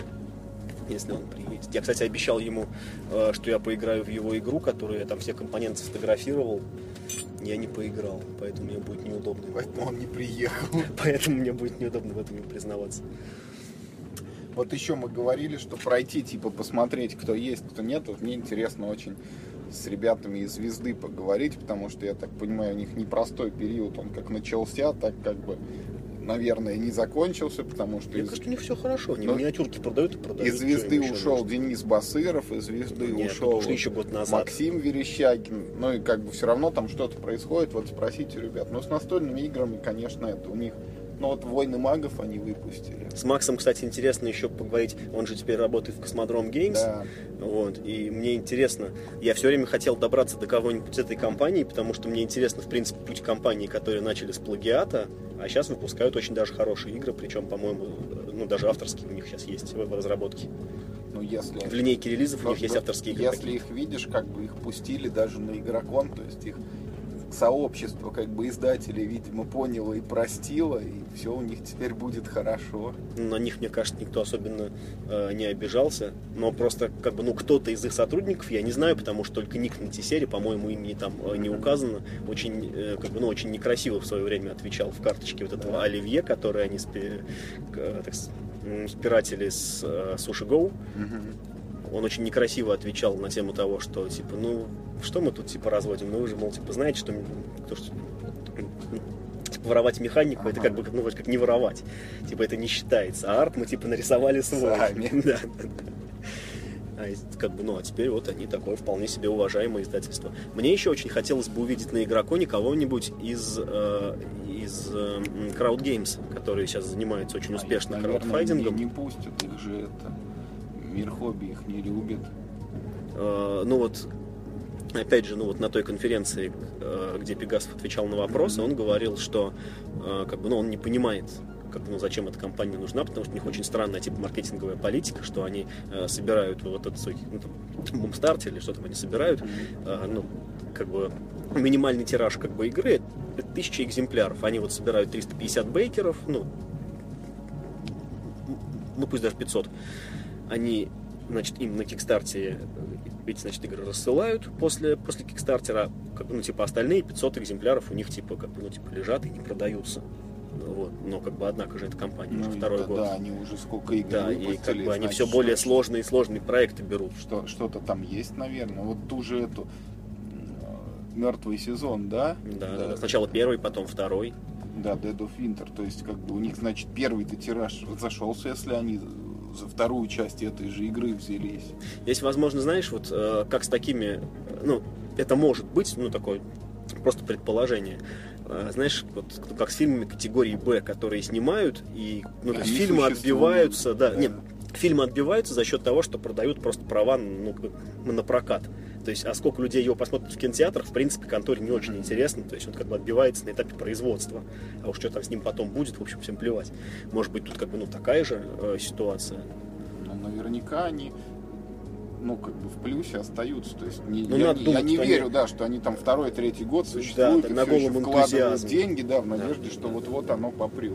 Speaker 2: если он приедет. Я, кстати, обещал ему, э, что я поиграю в его игру, которую я там все компоненты сфотографировал. Я не поиграл, поэтому мне будет неудобно.
Speaker 1: Поэтому он не приехал.
Speaker 2: Поэтому мне будет неудобно в этом признаваться.
Speaker 1: Вот еще мы говорили, что пройти, типа, посмотреть, кто есть, кто нет. Вот мне интересно очень с ребятами из «Звезды» поговорить, потому что, я так понимаю, у них непростой период. Он как начался, так как бы, наверное, не закончился, потому что
Speaker 2: Мне
Speaker 1: из,
Speaker 2: кажется, у них все хорошо. Они
Speaker 1: Ну,
Speaker 2: миниатюрки продают и продают.
Speaker 1: из «Звезды» ушел
Speaker 2: нужно?
Speaker 1: Денис Басыров, из «Звезды»
Speaker 2: Нет,
Speaker 1: ушел
Speaker 2: еще год назад.
Speaker 1: Максим Верещагин. Ну и как бы все равно там что-то происходит. Вот спросите, ребят. Ну, с настольными играми, конечно, это у них... Ну, вот «Войны магов» они выпустили.
Speaker 2: С Максом, кстати, интересно еще поговорить. Он же теперь работает в Космодром Геймс.
Speaker 1: Да.
Speaker 2: Вот, и мне интересно, я все время хотел добраться до кого-нибудь из этой компании, потому что мне интересно, в принципе, путь компании, которые начали с плагиата, а сейчас выпускают очень даже хорошие игры, причем, по-моему, ну, даже авторские у них сейчас есть в разработке.
Speaker 1: Ну, если...
Speaker 2: В линейке релизов у них есть
Speaker 1: Но
Speaker 2: авторские игры.
Speaker 1: Если их видишь, как бы их пустили даже на игрокон, то есть их сообщество, как бы издателей, видимо, поняло и простило, и все у них теперь будет хорошо.
Speaker 2: На них, мне кажется, никто особенно э, не обижался. Но просто, как бы, ну, кто-то из их сотрудников, я не знаю, потому что только ник на серии, по-моему, имени там э, не указано, очень, э, как бы, ну, очень некрасиво в свое время отвечал в карточке вот этого
Speaker 1: Да.
Speaker 2: Оливье, который они спи- э, так спиратели с э, Sushi Go. Он очень некрасиво отвечал на тему того, что, типа, ну, что мы тут, типа, разводим? Ну, вы же, мол, типа, знаете, что, то, что типа, воровать механику, это
Speaker 1: Ага.
Speaker 2: как бы, ну, вроде как не воровать. Типа, это не считается. А арт мы, типа, нарисовали свой.
Speaker 1: Сами.
Speaker 2: Да, да, да. А как бы, ну, а теперь вот они такое вполне себе уважаемое издательство. Мне еще очень хотелось бы увидеть на игроконе кого-нибудь из, э, из э, Crowd Games, которые сейчас занимаются очень успешно
Speaker 1: А Наверное,
Speaker 2: краудфайдингом.
Speaker 1: Не, не пустят, их же это... Мир хобби их не любит.
Speaker 2: Э, ну вот, опять же, ну вот на той конференции, э, где Пегасов отвечал на вопросы, он говорил, что э, как бы, ну, он не понимает, как, ну, зачем эта компания нужна, потому что у них очень странная типа маркетинговая политика, что они э, собирают вот этот ну, там, бумстарт или что там они собирают, э, ну, как бы минимальный тираж как бы игры это тысяча экземпляров. Они вот собирают 350 бейкеров, ну, ну пусть даже 500. Они, значит, им на Кикстарте эти, значит, игры рассылают после, после Кикстартера, как, бы, ну, типа, остальные 500 экземпляров у них, типа, как бы, ну, типа, лежат и не продаются. Вот. Но, как бы, однако же, эта компания уже
Speaker 1: Ну, и
Speaker 2: второй
Speaker 1: да,
Speaker 2: год.
Speaker 1: да, они уже сколько игр
Speaker 2: Да, и как бы они все более сложные и сложные проекты берут.
Speaker 1: Что, что-то там есть, наверное. Вот ту же эту мертвый сезон, да?
Speaker 2: Да, да, да. Сначала первый, потом второй.
Speaker 1: Да, Dead of Winter. То есть, как бы у них, значит, первый-то тираж разошелся, если они за вторую часть этой же игры взялись.
Speaker 2: Есть, возможно, знаешь, вот э, как с такими, ну, это может быть, ну, такое просто предположение. Э, Знаешь, вот как с фильмами категории Б, которые снимают, и ну,
Speaker 1: Они
Speaker 2: фильмы отбиваются, да,
Speaker 1: да.
Speaker 2: нет, фильмы отбиваются за счет того, что продают просто права ну, на прокат. То есть, а сколько людей его посмотрят в кинотеатрах, в принципе, конторе не очень интересно. То есть, он как бы отбивается на этапе производства. А уж что там с ним потом будет, в общем, всем плевать. Может быть, тут как бы ну такая же э, ситуация.
Speaker 1: Но наверняка они ну, как бы в плюсе остаются. То есть не-
Speaker 2: Ну,
Speaker 1: я,
Speaker 2: думать,
Speaker 1: я не
Speaker 2: что они-
Speaker 1: верю, да, что они там второй, третий год существуют
Speaker 2: да,
Speaker 1: и
Speaker 2: на
Speaker 1: всё еще вкладывают
Speaker 2: энтузиазме.
Speaker 1: деньги, да, в надежде,
Speaker 2: Да,
Speaker 1: что
Speaker 2: да.
Speaker 1: вот-вот оно попрет.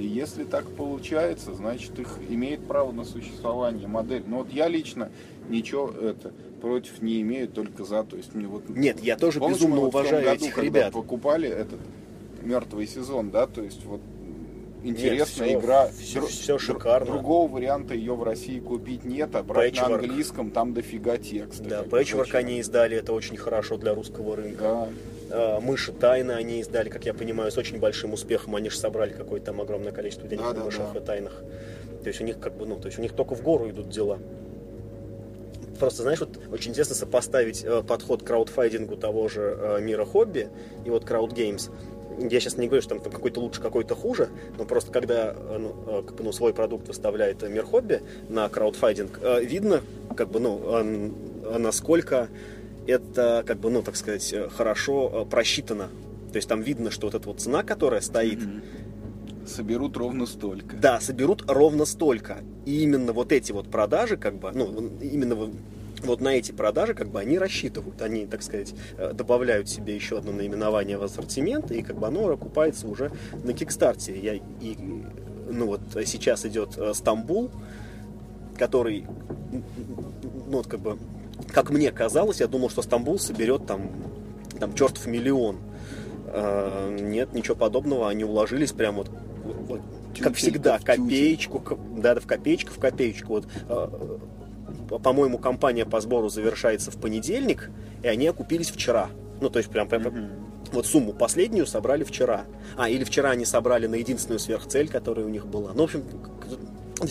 Speaker 1: И если так получается, значит их имеет право на существование модель. Но вот я лично ничего это против не имею, только за. То есть мне вот
Speaker 2: Нет, я тоже
Speaker 1: Помнишь,
Speaker 2: безумно
Speaker 1: вот в том
Speaker 2: уважаю
Speaker 1: году,
Speaker 2: этих
Speaker 1: когда
Speaker 2: ребят.
Speaker 1: покупали этот мертвый сезон, да, то есть вот интересная
Speaker 2: всё-
Speaker 1: игра.
Speaker 2: всё-
Speaker 1: Дру-
Speaker 2: всё
Speaker 1: дру-
Speaker 2: шикарно.
Speaker 1: Другого варианта ее в России купить нет, а брать на
Speaker 2: Patchwork.
Speaker 1: английском там дофига текста.
Speaker 2: Да, Patchwork они издали, это очень хорошо для русского рынка.
Speaker 1: Да.
Speaker 2: А, Мыши Тайны они издали, как я понимаю, с очень большим успехом. Они же собрали какое-то там огромное количество денег
Speaker 1: Да,
Speaker 2: на
Speaker 1: да,
Speaker 2: мышах
Speaker 1: да.
Speaker 2: и тайнах. То есть у них как бы, ну, то есть у них только в гору идут дела. Просто, знаешь, вот очень интересно сопоставить э, подход к краудфайдингу того же э, мира хобби и вот крауд геймс. Я сейчас не говорю, что там, там какой-то лучше, какой-то хуже, но просто когда э, ну, э, как бы, ну, свой продукт выставляет э, мир хобби на краудфайдинг, э, видно, как бы, ну, э, э, насколько это, как бы, ну, так сказать, э, хорошо э, просчитано. То есть там видно, что вот эта вот цена, которая стоит,
Speaker 1: Соберут ровно столько.
Speaker 2: да, соберут ровно столько. И именно вот эти вот продажи, как бы, ну, именно вот на эти продажи как бы они рассчитывают, они, так сказать, э, добавляют себе еще одно наименование в ассортимент, и как бы оно окупается уже на Кикстарте. Я, и, ну вот сейчас идет Стамбул, который, ну вот как бы, как мне казалось, я думал, что Стамбул соберет там, там чертов миллион. А, нет, ничего подобного, они уложились прям вот, вот как всегда, копеечку, да, в копеечку, в копеечку. Вот, а, по-моему, компания по сбору завершается в понедельник, и они окупились вчера. Ну, то есть прям, прям mm-hmm. вот сумму последнюю собрали вчера. А, или вчера они собрали на единственную сверхцель, которая у них была. Ну, в общем,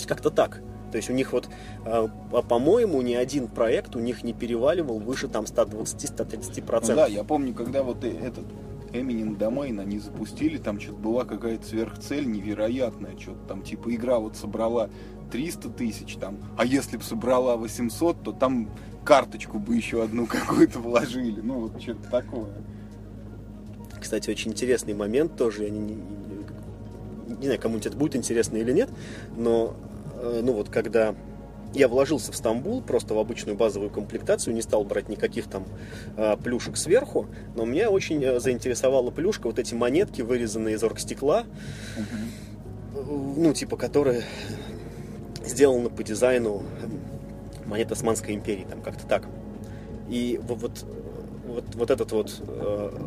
Speaker 2: как-то так. То есть у них вот, а, по-моему, ни один проект у них не переваливал выше там 120-130%. Ну,
Speaker 1: да, я помню, когда вот этот Eminent Domain они запустили, там что-то была какая-то сверхцель невероятная, что-то там типа игра вот собрала 300 тысяч там, а если бы собрала 800, то там карточку бы еще одну какую-то вложили, ну вот что-то такое.
Speaker 2: Кстати, очень интересный момент тоже, я не, не, не знаю, кому-нибудь это будет интересно или нет, но э, ну вот когда я вложился в Стамбул просто в обычную базовую комплектацию, не стал брать никаких там э, плюшек сверху, но меня очень э, заинтересовала плюшка, вот эти монетки, вырезанные из оргстекла, угу. ну, типа, которые сделаны по дизайну монет Османской империи, там как-то так. И вот, вот, вот, этот вот э,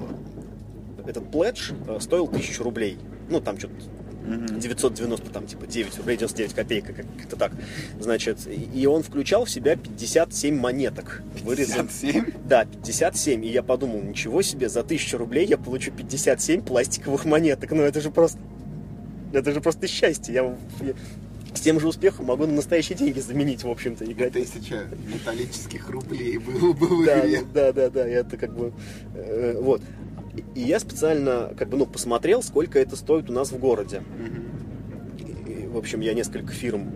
Speaker 2: этот пледж стоил тысячу рублей. Ну, там что-то 990, там, типа, 9 рублей 99 копеек, как-то так. Значит, и он включал в себя 57 монеток.
Speaker 1: Вырезан... 57?
Speaker 2: Да, 57. И я подумал, ничего себе, за 1000 рублей я получу 57 пластиковых монеток. Ну, это же просто... Это же просто счастье. Я, я с тем же успехом могу на настоящие деньги заменить, в общем-то, играть.
Speaker 1: Тысяча металлических рублей было бы в
Speaker 2: игре. Да, да, да, да, это как бы... Э, вот. И я специально как бы, ну, посмотрел, сколько это стоит у нас в городе. И, в общем, я несколько фирм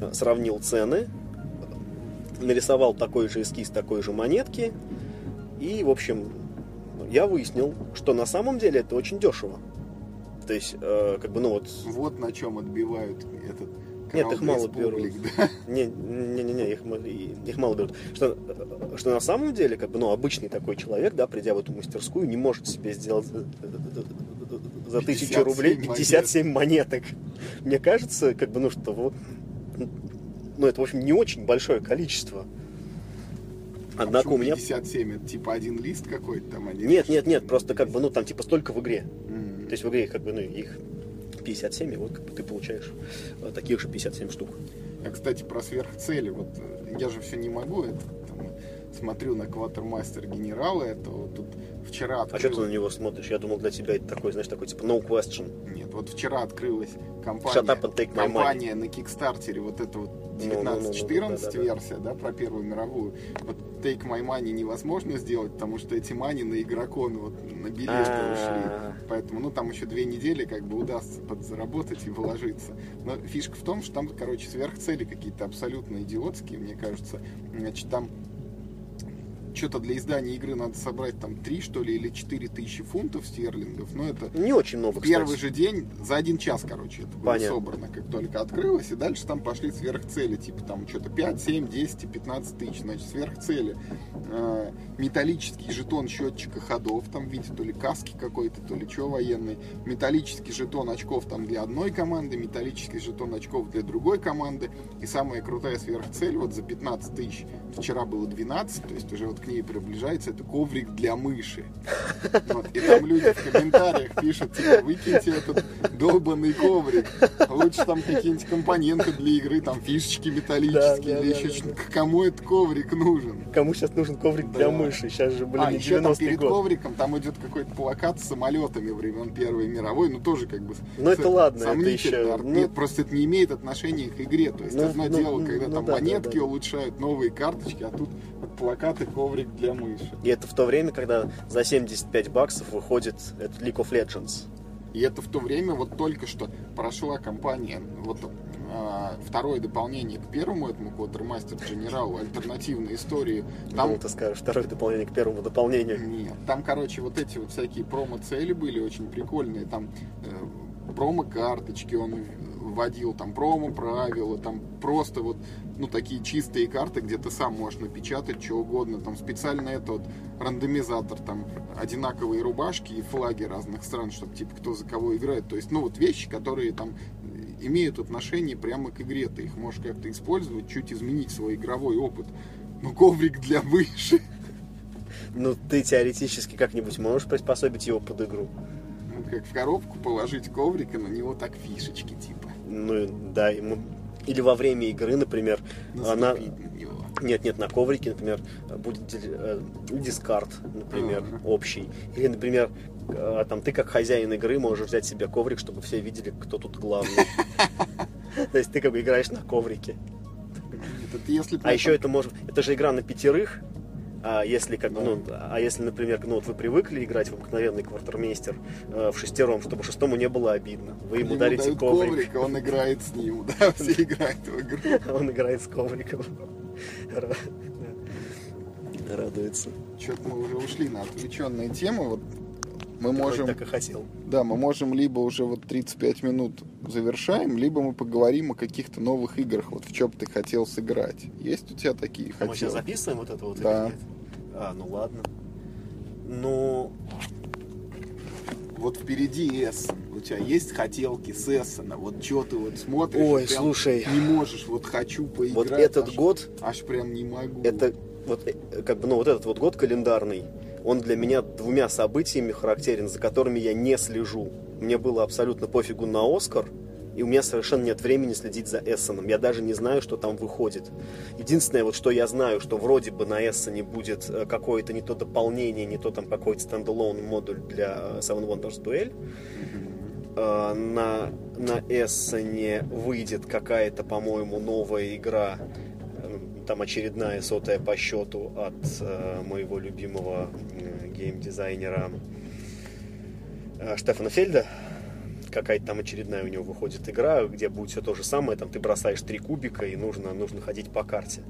Speaker 2: э, сравнил цены, нарисовал такой же эскиз такой же монетки. И, в общем, я выяснил, что на самом деле это очень дешево. То есть, э, как бы, ну вот...
Speaker 1: Вот на чем отбивают этот
Speaker 2: нет, их мало берут. Да? Не, не, не, не, их, их мало берут. Что, что на самом деле, как бы, ну, обычный такой человек, да, придя в эту мастерскую, не может себе сделать за тысячу рублей 57 монеток. Мне кажется, как бы, ну, что ну, это, в общем, не очень большое количество.
Speaker 1: А Однако у меня... 57, это типа один лист какой-то там?
Speaker 2: Один нет, нет, нет, просто как бы, ну, там, типа, столько в игре. Mm-hmm. То есть в игре, как бы, ну, их 57, и вот как бы ты получаешь э, таких же 57 штук.
Speaker 1: А, кстати, про сверхцели. Вот э, я же все не могу, это там, смотрю на кватермастер генерала, это вот тут вчера
Speaker 2: открылось... А что ты на него смотришь? Я думал, для тебя это такой, знаешь, такой типа no question.
Speaker 1: Нет, вот вчера открылась компания, компания на Кикстартере, вот это вот 19-14 ну, ну, ну, да, да, версия, да, про Первую мировую. Вот Take My Money невозможно сделать, потому что эти мани на игрокон вот на билеты ушли. Поэтому, ну, там еще две недели как бы удастся подзаработать и вложиться. Но фишка в том, что там, короче, сверхцели какие-то абсолютно идиотские, мне кажется. Значит, там что-то для издания игры надо собрать там 3, что ли, или 4 тысячи фунтов стерлингов. Но это
Speaker 2: не очень много.
Speaker 1: Первый кстати. же день, за один час, короче, это было Понятно. собрано, как только открылось. И дальше там пошли сверхцели, типа там что-то 5, 7, 10 и 15 тысяч. Значит, сверхцели. Э, металлический жетон счетчика ходов, там, видите, то ли каски какой-то, то ли что военный. Металлический жетон очков там для одной команды, металлический жетон очков для другой команды. И самая крутая сверхцель, вот за 15 тысяч, вчера было 12, то есть уже вот к ней приближается, это коврик для мыши. Вот, и там люди в комментариях пишут, типа, выкиньте этот долбанный коврик. Лучше там какие-нибудь компоненты для игры, там фишечки металлические да, или да, еще да. Да. Кому этот коврик нужен?
Speaker 2: Кому сейчас нужен коврик для мыши? Сейчас же, блин, а, еще
Speaker 1: там перед
Speaker 2: год.
Speaker 1: ковриком там идет какой-то плакат с самолетами времен Первой мировой, ну тоже как бы
Speaker 2: Ну это ладно, это еще...
Speaker 1: Ну... Нет, просто это не имеет отношения к игре. То есть ну, одно ну, дело, когда ну, там да, монетки да, да. улучшают, новые карточки, а тут плакаты, коврик для мыши.
Speaker 2: И это в то время, когда за 75 баксов выходит этот League of Legends.
Speaker 1: И это в то время вот только что прошла кампания, вот а, второе дополнение к первому этому Quartermaster General, альтернативной истории.
Speaker 2: Там... Ну, ты скажешь, второе дополнение к первому дополнению.
Speaker 1: Нет, там, короче, вот эти вот всякие промо-цели были очень прикольные. Там э, промо-карточки он вводил там промо-правила, там просто вот, ну, такие чистые карты, где ты сам можешь напечатать что угодно, там специально этот рандомизатор, там одинаковые рубашки и флаги разных стран, чтобы типа кто за кого играет. То есть, ну, вот вещи, которые там имеют отношение прямо к игре. Ты их можешь как-то использовать, чуть изменить свой игровой опыт. Ну, коврик для мыши.
Speaker 2: Ну, ты теоретически как-нибудь можешь приспособить его под игру.
Speaker 1: Ну, как в коробку положить коврик, и на него так фишечки, типа.
Speaker 2: Ну, да, ему... Или во время игры, например, она... Нет, нет, на коврике, например, будет э, дискард, например,
Speaker 1: Ага.
Speaker 2: общий. Или, например, э, там ты как хозяин игры можешь взять себе коврик, чтобы все видели, кто тут главный. То есть ты как бы играешь на коврике. А еще это может... Это же игра на пятерых. А если, как, ну, а если, например, ну, вот вы привыкли играть в обыкновенный квартирмейстер э, в шестером, чтобы шестому не было обидно. Вы ему,
Speaker 1: ему
Speaker 2: дарите коврик,
Speaker 1: коврик, а он играет с ним. Да, все играют в игру.
Speaker 2: он играет с ковриком. Радуется.
Speaker 1: Что-то мы уже ушли на отвлеченные темы. Вот мы
Speaker 2: Ты
Speaker 1: можем,
Speaker 2: так и хотел.
Speaker 1: да, мы можем либо уже вот 35 минут завершаем, либо мы поговорим о каких-то новых играх. Вот в чем ты хотел сыграть. Есть у тебя такие
Speaker 2: А мы сейчас
Speaker 1: хотел?
Speaker 2: записываем вот это вот или
Speaker 1: Да.
Speaker 2: нет? А, ну ладно. Ну,
Speaker 1: Вот впереди Эссен. У тебя есть хотелки с Эссена? Вот что ты вот смотришь?
Speaker 2: Ой, слушай.
Speaker 1: Не можешь, вот хочу поиграть.
Speaker 2: вот этот
Speaker 1: аж-
Speaker 2: год,
Speaker 1: Аж прям не могу.
Speaker 2: это вот э, как бы, ну вот этот вот год календарный, он для меня двумя событиями характерен, за которыми я не слежу. Мне было абсолютно пофигу на Оскар, и у меня совершенно нет времени следить за Эссеном. Я даже не знаю, что там выходит. Единственное, вот что я знаю, что вроде бы на Эссене будет э, какое-то не то дополнение, не то там какой-то стендалон модуль для э, Seven Wonders Duel. Э, На, на Эссене выйдет какая-то, по-моему, новая игра, там очередная сотая по счету от э, моего любимого э, геймдизайнера э, Штефана Фельда. Какая-то там очередная у него выходит игра, где будет все то же самое, там ты бросаешь три кубика и нужно, нужно ходить по карте.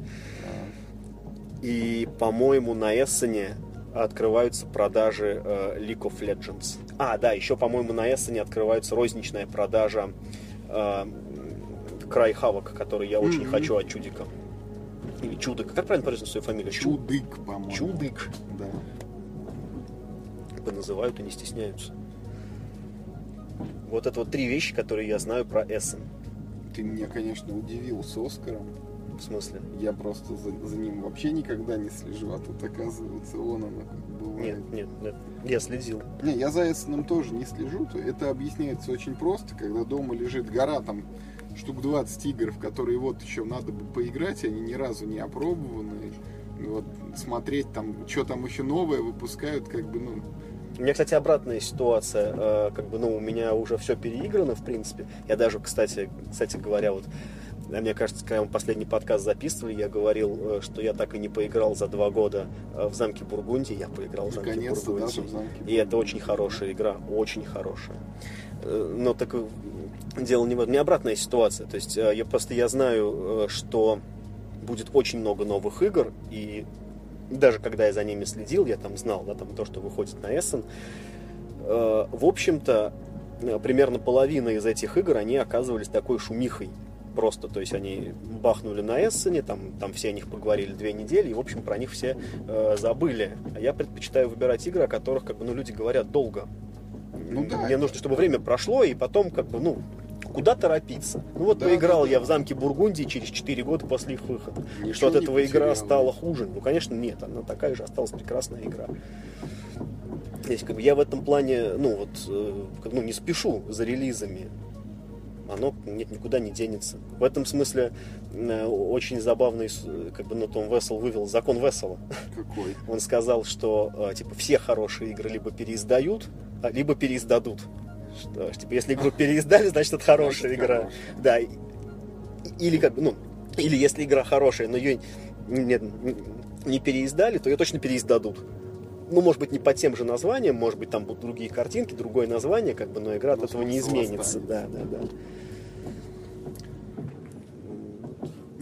Speaker 2: И, по-моему, на Эссене открываются продажи э, League of Legends. А, да, еще, по-моему, на Эссене открывается розничная продажа э, Край Хавок, который я очень
Speaker 1: Мгм.
Speaker 2: хочу от Чудика. Или Чудик. Как правильно произносить свою фамилию? Чу-
Speaker 1: Чудык, по-моему.
Speaker 2: Чудык.
Speaker 1: Да.
Speaker 2: Называют и не стесняются. Вот это вот три вещи, которые я знаю про Эссен.
Speaker 1: Ты меня, конечно, удивил с Оскаром.
Speaker 2: В смысле?
Speaker 1: Я просто за, за ним вообще никогда не слежу, а тут оказывается он оно как бывает.
Speaker 2: Нет, нет, нет. Я следил.
Speaker 1: Не, я за Эссеном тоже не слежу. то Это объясняется очень просто, когда дома лежит гора там штук 20 игр, в которые вот еще надо бы поиграть, они ни разу не опробованы. Вот смотреть там, что там еще новое выпускают, как бы, ну,
Speaker 2: У меня, кстати, обратная ситуация. Э, Как бы, ну, у меня уже все переиграно, в принципе. Я даже, кстати, кстати говоря, вот а мне кажется, когда мы последний подкаст записывали, я говорил, э, что я так и не поиграл за два года э, в замке Бургундии. Я поиграл в замке Бургундии.
Speaker 1: даже в замке.
Speaker 2: И это очень хорошая игра, очень хорошая. Э, Но так э, дело не в этом. Меня обратная ситуация. То есть э, я просто я знаю, э, что будет очень много новых игр, и даже когда я за ними следил, я там знал, да, там то, что выходит на Essen. Э, В общем-то, примерно половина из этих игр, они оказывались такой шумихой. Просто, то есть они бахнули на Эссене, там, там все о них поговорили две недели, и, в общем, про них все э, забыли. А я предпочитаю выбирать игры, о которых, как бы, ну, люди говорят долго.
Speaker 1: Ну да,
Speaker 2: Мне
Speaker 1: это-
Speaker 2: нужно, чтобы время прошло, и потом, как бы, ну, куда торопиться. Ну вот
Speaker 1: Да,
Speaker 2: поиграл
Speaker 1: да, да.
Speaker 2: я в замке Бургундии через 4 года после их выхода.
Speaker 1: Ничего
Speaker 2: что от этого игра стала хуже? Ну, конечно, нет. Она такая же осталась прекрасная игра. То есть, как бы я в этом плане, ну, вот, э, ну, не спешу за релизами. Оно нет, никуда не денется. В этом смысле э, очень забавный, как бы, ну, Том Вессел вывел закон Вессела.
Speaker 1: какой.
Speaker 2: Он сказал, что э, типа все хорошие игры либо переиздают, либо переиздадут. Что, типа, если игру переиздали, значит это хорошая
Speaker 1: Значит,
Speaker 2: игра.
Speaker 1: хорошая.
Speaker 2: Да. Или как бы, ну, или если игра хорошая, но ее не, не переиздали, то ее точно переиздадут. Ну, может быть, не под тем же названием, может быть, там будут другие картинки, другое название, как бы, но игра от
Speaker 1: Но
Speaker 2: этого не изменится. Да,
Speaker 1: останется.
Speaker 2: да, да.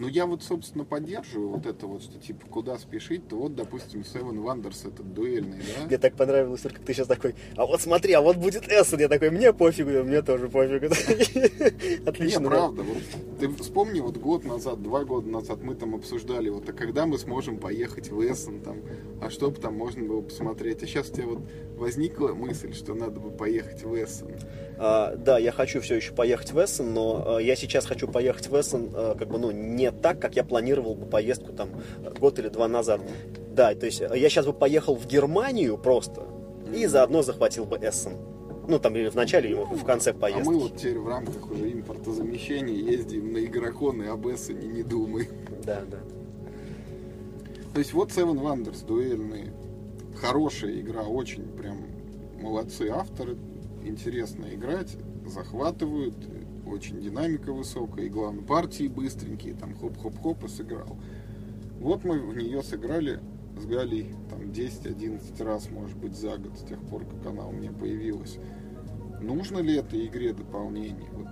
Speaker 1: Ну, я вот, собственно, поддерживаю вот это вот, что, типа, куда спешить, то вот, допустим, Seven Wonders этот дуэльный, да?
Speaker 2: Мне так понравилось, только ты сейчас такой, а вот смотри, а вот будет Эссен. Я такой, мне пофигу, мне тоже пофигу. Отлично.
Speaker 1: Не,
Speaker 2: да.
Speaker 1: правда. Вот, ты вспомни, вот год назад, два года назад мы там обсуждали, вот, а когда мы сможем поехать в Эссен, там, а что бы там можно было посмотреть. А сейчас у тебя вот возникла мысль, что надо бы поехать в Эссен.
Speaker 2: А, да, я хочу все еще поехать в Эссен, но а, я сейчас хочу поехать в Эссен, а, как бы, ну, не так, как я планировал бы поездку там год или два назад. Да, то есть а, я сейчас бы поехал в Германию просто и заодно захватил бы Эссен. Ну, там или в начале, или в конце поездки.
Speaker 1: А мы вот теперь в рамках уже импортозамещения ездим на игроконы, об Эссене не думай.
Speaker 2: Да, да.
Speaker 1: То есть вот Seven Wonders дуэльные. Хорошая игра, очень прям молодцы авторы. Интересно играть, захватывают, очень динамика высокая, и главное партии быстренькие, там хоп-хоп-хоп и сыграл. Вот мы в нее сыграли с Галей там 10-11 раз, может быть, за год, с тех пор, как она у меня появилась. Нужно ли этой игре дополнение? Вот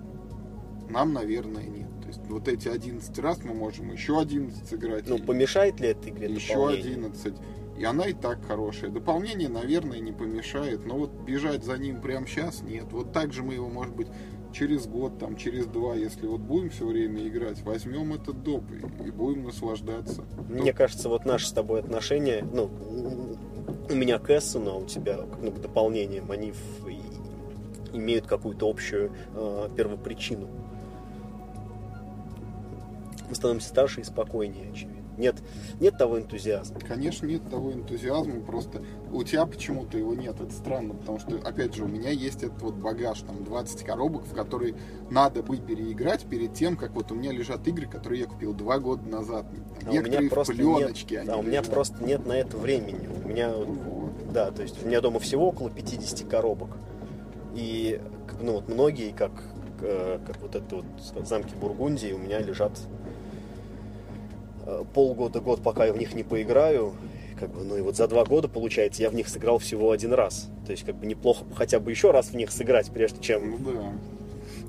Speaker 1: нам, наверное, нет. Есть вот эти 11 раз мы можем еще 11 сыграть.
Speaker 2: Ну, помешает ли этой игре
Speaker 1: еще
Speaker 2: дополнение?
Speaker 1: 11. И она и так хорошая. Дополнение, наверное, не помешает. Но вот бежать за ним прямо сейчас нет. Вот так же мы его, может быть, через год, там, через два, если вот будем все время играть, возьмем этот доп и, и будем наслаждаться.
Speaker 2: Мне кажется, вот наши с тобой отношения, ну, у меня к Эссену, а у тебя ну, к дополнениям, они в- имеют какую-то общую э, первопричину. Мы становимся старше и спокойнее, очевидно. Нет, нет того энтузиазма.
Speaker 1: Конечно, нет того энтузиазма, просто у тебя почему-то его нет, это странно, потому что, опять же, у меня есть этот вот багаж, там, 20 коробок, в которые надо бы переиграть перед тем, как вот у меня лежат игры, которые я купил два года назад. Там,
Speaker 2: А у меня просто
Speaker 1: пленочке.
Speaker 2: нет, а у меня
Speaker 1: лежат.
Speaker 2: просто нет на это времени. У меня,
Speaker 1: Вот.
Speaker 2: да, то есть у меня дома всего около 50 коробок. И ну, вот многие, как, э, как вот это вот замки Бургундии, у меня лежат полгода-год, пока я в них не поиграю. Как бы, ну и вот за два года, получается, я в них сыграл всего один раз. То есть, как бы неплохо хотя бы еще раз в них сыграть, прежде чем
Speaker 1: Ну да.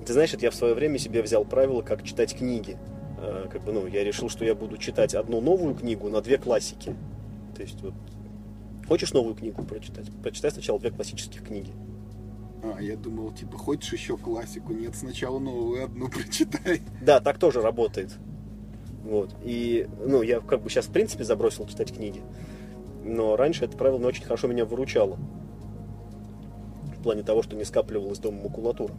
Speaker 2: ты знаешь, это я в свое время себе взял правило, как читать книги. Э, Как бы, ну, я решил, что я буду читать одну новую книгу на две классики. То есть, вот, хочешь новую книгу прочитать? Прочитай сначала две классических книги.
Speaker 1: А, я думал, типа, хочешь еще классику? Нет, сначала новую одну прочитай.
Speaker 2: Да, так тоже работает. Вот. И, ну, я как бы сейчас, в принципе, забросил читать книги. Но раньше это правило очень хорошо меня выручало. В плане того, что не скапливалась дома макулатура.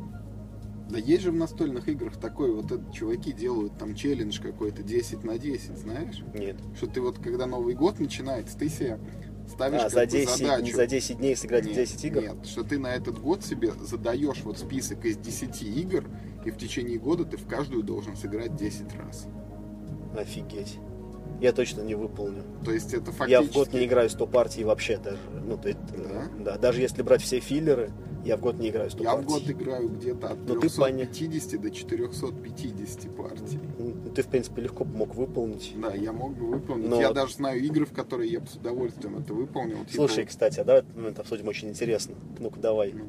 Speaker 1: Да есть же в настольных играх такой, вот это чуваки делают там челлендж какой-то 10 на 10, знаешь?
Speaker 2: Нет.
Speaker 1: Что ты вот, когда Новый год начинается, ты себе ставишь
Speaker 2: А, за
Speaker 1: бы
Speaker 2: 10,
Speaker 1: задачу.
Speaker 2: за 10 дней сыграть
Speaker 1: нет,
Speaker 2: 10 игр?
Speaker 1: Нет, что ты на этот год себе задаешь вот список из 10 игр, и в течение года ты в каждую должен сыграть 10 раз.
Speaker 2: Офигеть. Я точно не выполню.
Speaker 1: То есть это фактически...
Speaker 2: Я в год не играю 100 партий вообще даже. Ну, то есть,
Speaker 1: Да?
Speaker 2: да, даже если брать все филлеры, я в год не играю 100
Speaker 1: Я в
Speaker 2: партий.
Speaker 1: год играю где-то от
Speaker 2: Ну, ты
Speaker 1: 350 до 450 партий.
Speaker 2: Ну, Ты, в принципе, легко мог выполнить.
Speaker 1: Да, я мог бы выполнить.
Speaker 2: Но-
Speaker 1: Я даже знаю игры, в которые я бы с удовольствием это выполнил. типа
Speaker 2: Слушай,
Speaker 1: вот,
Speaker 2: кстати, а давай мы это обсудим очень интересно. Ну-ка, давай.
Speaker 1: ну,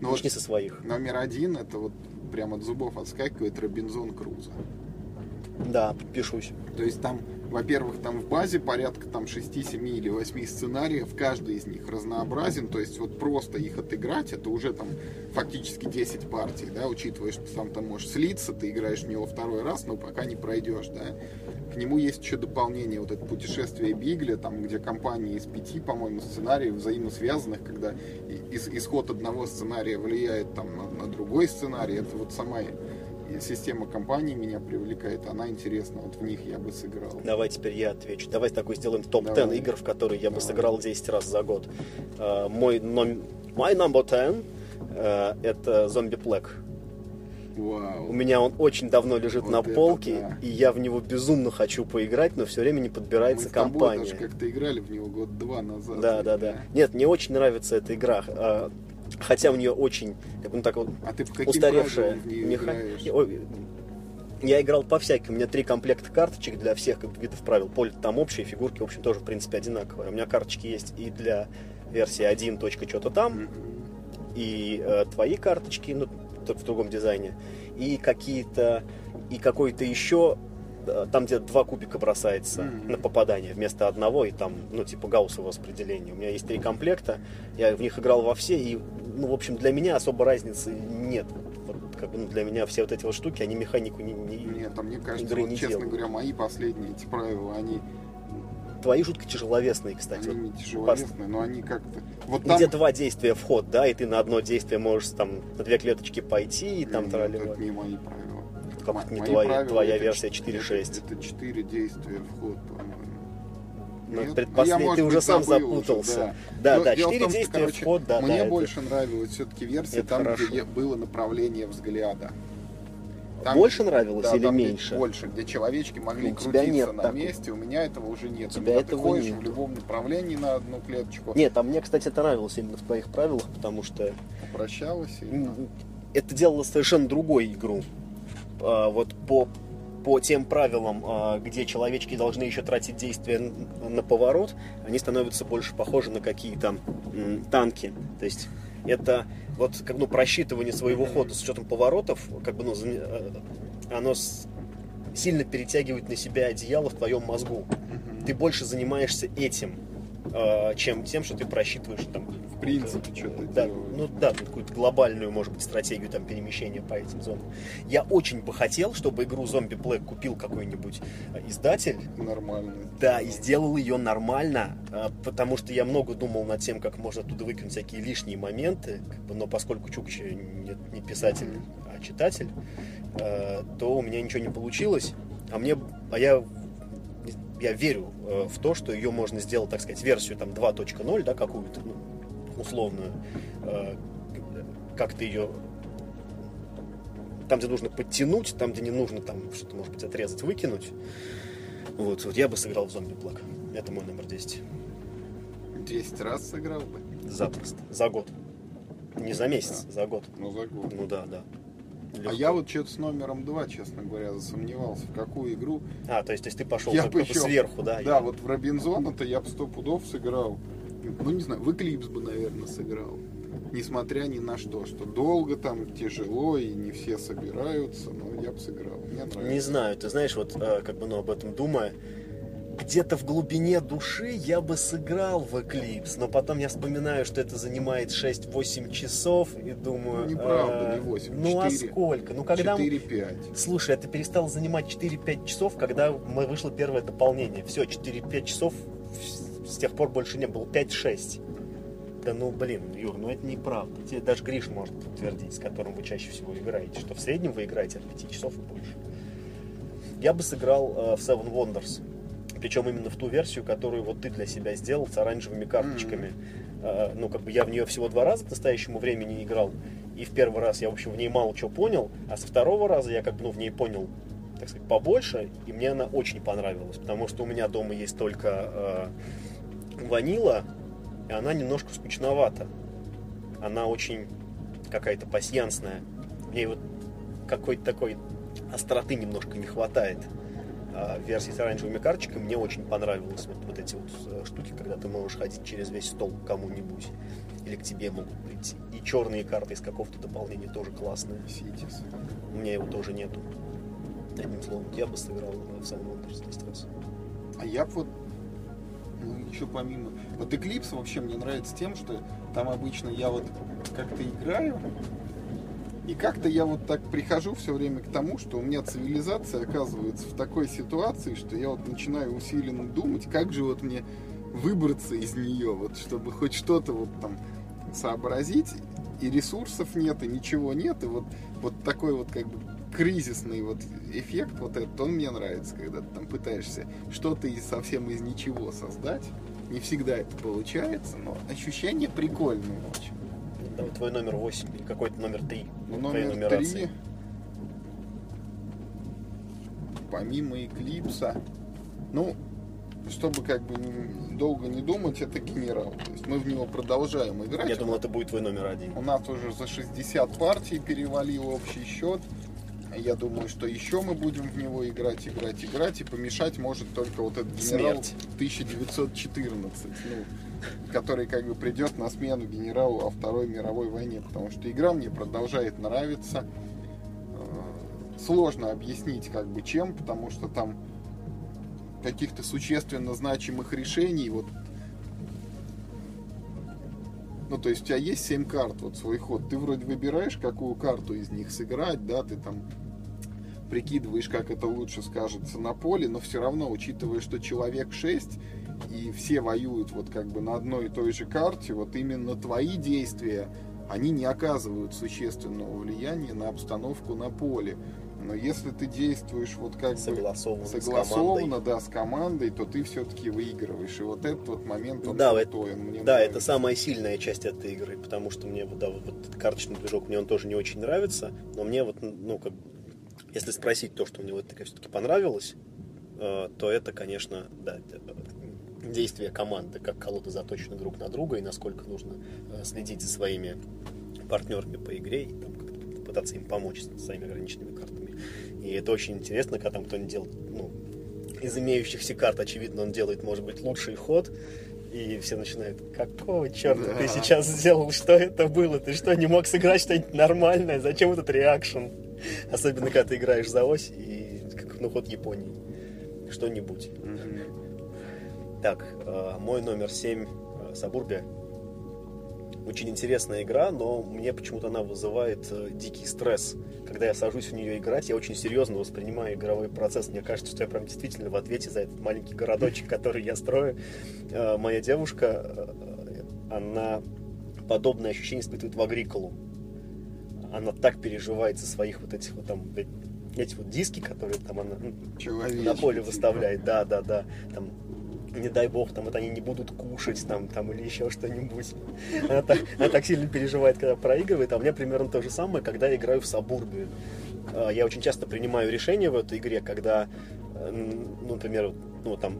Speaker 1: ну вот
Speaker 2: Начни со своих.
Speaker 1: номер один, это вот прям от зубов отскакивает Робинзон Крузо.
Speaker 2: Да, подпишусь.
Speaker 1: То есть там, во-первых, там в базе порядка там 6, 7 или 8 сценариев, каждый из них разнообразен, то есть вот просто их отыграть, это уже там фактически 10 партий, да, учитывая, что сам там можешь слиться, ты играешь в него второй раз, но пока не пройдешь, да. К нему есть еще дополнение, вот это путешествие Бигля, там, где компания из пяти, по-моему, сценариев взаимосвязанных, когда исход одного сценария влияет там на, на другой сценарий, это вот сама и система компании меня привлекает, она интересна, вот в них я бы сыграл.
Speaker 2: Давай теперь я отвечу. Давай такой сделаем топ-10
Speaker 1: Давай.
Speaker 2: игр, в которые я бы
Speaker 1: Давай.
Speaker 2: сыграл 10 раз за год. А, Мой ном... My number 10 э, это Zombie Plague.
Speaker 1: Вау.
Speaker 2: У меня он очень давно лежит
Speaker 1: Вот
Speaker 2: на
Speaker 1: это
Speaker 2: полке,
Speaker 1: да.
Speaker 2: и я в него безумно хочу поиграть, но все время не
Speaker 1: Мы
Speaker 2: подбирается
Speaker 1: с тобой
Speaker 2: компания.
Speaker 1: даже как-то играли в него год-два назад.
Speaker 2: Да, да, да. Нет, мне очень нравится эта игра. Хотя у нее очень, как ну, так вот,
Speaker 1: А ты
Speaker 2: устаревшая механика. Я играл по всяким. У меня три комплекта карточек для всех видов правил. Поле там общие, фигурки, в общем, тоже, в принципе, одинаковые. У меня карточки есть и для версии 1. точка что-то там, и э, твои карточки, ну, в другом дизайне, и какие-то, и какой-то еще там, где два кубика бросается
Speaker 1: Мгм.
Speaker 2: на попадание вместо одного, и там, ну, типа гауссово распределение. У меня есть три комплекта, я в них играл во все, и, ну, в общем, для меня особо разницы нет. Как бы, ну, для меня все вот эти вот штуки, они механику не... не-
Speaker 1: Нет, а мне кажется,
Speaker 2: игры
Speaker 1: вот,
Speaker 2: не
Speaker 1: честно
Speaker 2: делают.
Speaker 1: говоря, мои последние эти правила, они,
Speaker 2: Твои жутко тяжеловесные, кстати.
Speaker 1: они не тяжеловесные, но они как-то... Вот
Speaker 2: Где
Speaker 1: там...
Speaker 2: два действия вход, да, и ты на одно действие можешь там на две клеточки пойти, и там
Speaker 1: Нет,
Speaker 2: тролливать.
Speaker 1: это не мои правила.
Speaker 2: Это не
Speaker 1: мои
Speaker 2: твоя- твоя
Speaker 1: это
Speaker 2: версия
Speaker 1: ч-
Speaker 2: 4.6?
Speaker 1: Это, это 4 действия вход, по-моему.
Speaker 2: Ну, предпослед-
Speaker 1: Я,
Speaker 2: ты уже сам
Speaker 1: забыл уже,
Speaker 2: запутался.
Speaker 1: да.
Speaker 2: Да, да,
Speaker 1: дело в
Speaker 2: 4
Speaker 1: том, что,
Speaker 2: действия
Speaker 1: короче,
Speaker 2: вход, да,
Speaker 1: Мне
Speaker 2: да. это-
Speaker 1: больше нравилась все-таки версия
Speaker 2: это
Speaker 1: там,
Speaker 2: хорошо.
Speaker 1: где было направление взгляда. Там,
Speaker 2: Больше нравилось
Speaker 1: да,
Speaker 2: или
Speaker 1: там,
Speaker 2: меньше?
Speaker 1: Больше, где человечки могли
Speaker 2: Ну, у
Speaker 1: крутиться
Speaker 2: нет
Speaker 1: на
Speaker 2: такого.
Speaker 1: месте, у меня этого уже нет.
Speaker 2: У
Speaker 1: У
Speaker 2: тебя
Speaker 1: ты ходишь
Speaker 2: нет.
Speaker 1: в любом направлении на одну клеточку,
Speaker 2: Нет, а мне, кстати, это нравилось именно в твоих правилах, потому что
Speaker 1: прощалась и...
Speaker 2: м, это делало совершенно другую игру. А, вот по, по тем правилам, а, где человечки должны еще тратить действия на поворот, они становятся больше похожи на какие-то танки. То есть это вот как ну, просчитывание своего хода с учетом поворотов, как бы ну, э, оно сильно перетягивает на себя одеяло в твоем мозгу. Ты больше занимаешься этим, чем тем, что ты просчитываешь там.
Speaker 1: В принципе, что-то
Speaker 2: да,
Speaker 1: делаешь.
Speaker 2: ну да, какую-то глобальную, может быть, стратегию там перемещения по этим зонам. Я очень бы хотел, чтобы игру Zombie Black купил какой-нибудь э, издатель,
Speaker 1: Нормально.
Speaker 2: да, и сделал ее нормально, э, потому что я много думал над тем, как можно оттуда выкинуть всякие лишние моменты, но поскольку Чукча не, писатель, а читатель, э, то у меня ничего не получилось, а мне, а я, я верю э, в то, что ее можно сделать, так сказать, версию там 2.0, да, какую-то, ну, условную, э, как ты ее там, где нужно подтянуть, там, где не нужно там что-то, может быть, отрезать, выкинуть. Вот, вот я бы сыграл в зомби плак. Это мой номер 10.
Speaker 1: 10 раз сыграл бы.
Speaker 2: Запросто. За год. Не за месяц, за год.
Speaker 1: Ну, за год.
Speaker 2: Ну да, да.
Speaker 1: А
Speaker 2: Легко.
Speaker 1: я вот что-то с номером 2, честно говоря, засомневался, в какую игру.
Speaker 2: А, то есть, то есть ты пошел
Speaker 1: Я бы ещё-
Speaker 2: сверху, да?
Speaker 1: Да,
Speaker 2: Я-
Speaker 1: вот в Робинзона-то я бы сто пудов сыграл. Ну, не знаю, в Эклипс бы, наверное, сыграл. Несмотря ни на что, что долго там, тяжело, и не все собираются, но я бы сыграл. Мне нравится.
Speaker 2: Не знаю, ты знаешь, вот э, как бы, ну, об этом думая, где-то в глубине души я бы сыграл в Eclipse, но потом я вспоминаю, что это занимает 6-8 часов, и думаю...
Speaker 1: Ну, неправда,
Speaker 2: э,
Speaker 1: не 8,
Speaker 2: Ну, а
Speaker 1: 4.
Speaker 2: сколько? Ну, когда...
Speaker 1: 4-5.
Speaker 2: Слушай, это перестало занимать 4-5 часов, когда мы- вышло первое дополнение. Все, 4-5 часов с тех пор больше не было. 5-6. Да ну блин, Юр, ну это неправда. Тебе даже Гриш может подтвердить, с которым вы чаще всего играете, что в среднем вы играете от 5 часов и больше. Я бы сыграл э, в Seven Wonders. Причем именно в ту версию, которую вот ты для себя сделал с оранжевыми карточками. Э, ну, как бы я в нее всего два раза к настоящему времени играл. И в первый раз я, в общем, в ней мало чего понял, а со второго раза я как бы ну, в ней понял, так сказать, побольше, и мне она очень понравилась, потому что у меня дома есть только э, ванила, и она немножко скучновата. Она очень какая-то пасьянсная. В ней вот какой-то такой остроты немножко не хватает. А версии с оранжевыми карточками мне очень понравилось вот, вот эти вот э, штуки, когда ты можешь ходить через весь стол к кому-нибудь. Или к тебе могут прийти. И черные карты из какого-то дополнения тоже классные.
Speaker 1: Ситис.
Speaker 2: У меня его тоже нету. Одним словом, я бы сыграл в Seven Wonders 10 раз.
Speaker 1: А я б вот, ну, еще помимо... Вот Eclipse вообще мне нравится тем, что там обычно я вот как-то играю, и как-то я вот так прихожу все время к тому, что у меня цивилизация оказывается в такой ситуации, что я вот начинаю усиленно думать, как же вот мне выбраться из нее, вот чтобы хоть что-то вот там сообразить, и ресурсов нет, и ничего нет, и вот, вот такой вот как бы кризисный вот эффект вот этот, он мне нравится, когда ты там пытаешься что-то из, совсем из ничего создать. Не всегда это получается, но ощущение прикольное очень.
Speaker 2: Давай твой номер 8 или какой-то номер 3
Speaker 1: Ну, номер
Speaker 2: нумерации.
Speaker 1: три, помимо Эклипса, ну, чтобы как бы долго не думать, это генерал. То есть мы в него продолжаем играть.
Speaker 2: Я думал, это будет твой номер один.
Speaker 1: У нас уже за 60 партий перевалил общий счет. Я думаю, что еще мы будем в него играть, играть, играть. И помешать может только вот этот генерал
Speaker 2: Смерть.
Speaker 1: 1914, ну, который как бы придет на смену генералу о Второй мировой войне. Потому что игра мне продолжает нравиться. Э, сложно объяснить, как бы, чем, потому что там каких-то существенно значимых решений, вот ну, то есть у тебя есть 7 карт, вот свой ход. Ты вроде выбираешь, какую карту из них сыграть, да, ты там прикидываешь, как это лучше скажется на поле, но все равно, учитывая, что человек 6, и все воюют вот как бы на одной и той же карте, вот именно твои действия, они не оказывают существенного влияния на обстановку на поле. Но если ты действуешь вот как
Speaker 2: согласованно,
Speaker 1: бы согласованно, с да, с командой, то ты все-таки выигрываешь. И вот этот вот момент, он
Speaker 2: да,
Speaker 1: крутой,
Speaker 2: это,
Speaker 1: мне
Speaker 2: Да,
Speaker 1: нравится.
Speaker 2: это самая сильная часть этой игры, потому что мне да, вот, вот карточный движок мне он тоже не очень нравится, но мне вот, ну, как если спросить то, что мне вот такая все-таки понравилось, э, то это, конечно, да, действие команды, как колоды заточены друг на друга и насколько нужно э, следить за своими партнерами по игре и там, пытаться им помочь с своими ограниченными картами. И это очень интересно, когда там кто-нибудь делает, ну, из имеющихся карт, очевидно, он делает, может быть, лучший ход, и все начинают, какого черта да. ты сейчас сделал, что это было, ты что, не мог сыграть что-нибудь нормальное, зачем этот реакшн? Особенно, когда ты играешь за ось и как ну, ход Японии. Что-нибудь. Mm-hmm. Так, э, мой номер 7 э, Сабурбия. Очень интересная игра, но мне почему-то она вызывает э, дикий стресс. Когда я сажусь в нее играть, я очень серьезно воспринимаю игровой процесс. Мне кажется, что я прям действительно в ответе за этот маленький городочек, который я строю. Моя девушка, она подобное ощущение испытывает в Агриколу она так переживает за своих вот этих вот там эти вот диски, которые там она на поле выставляет, да, да, да, там не дай бог, там это они не будут кушать, там, там или еще что-нибудь. Она так, она так сильно переживает, когда проигрывает, а у меня примерно то же самое, когда я играю в Сабурбию. А, я очень часто принимаю решения в этой игре, когда, ну, например, ну, там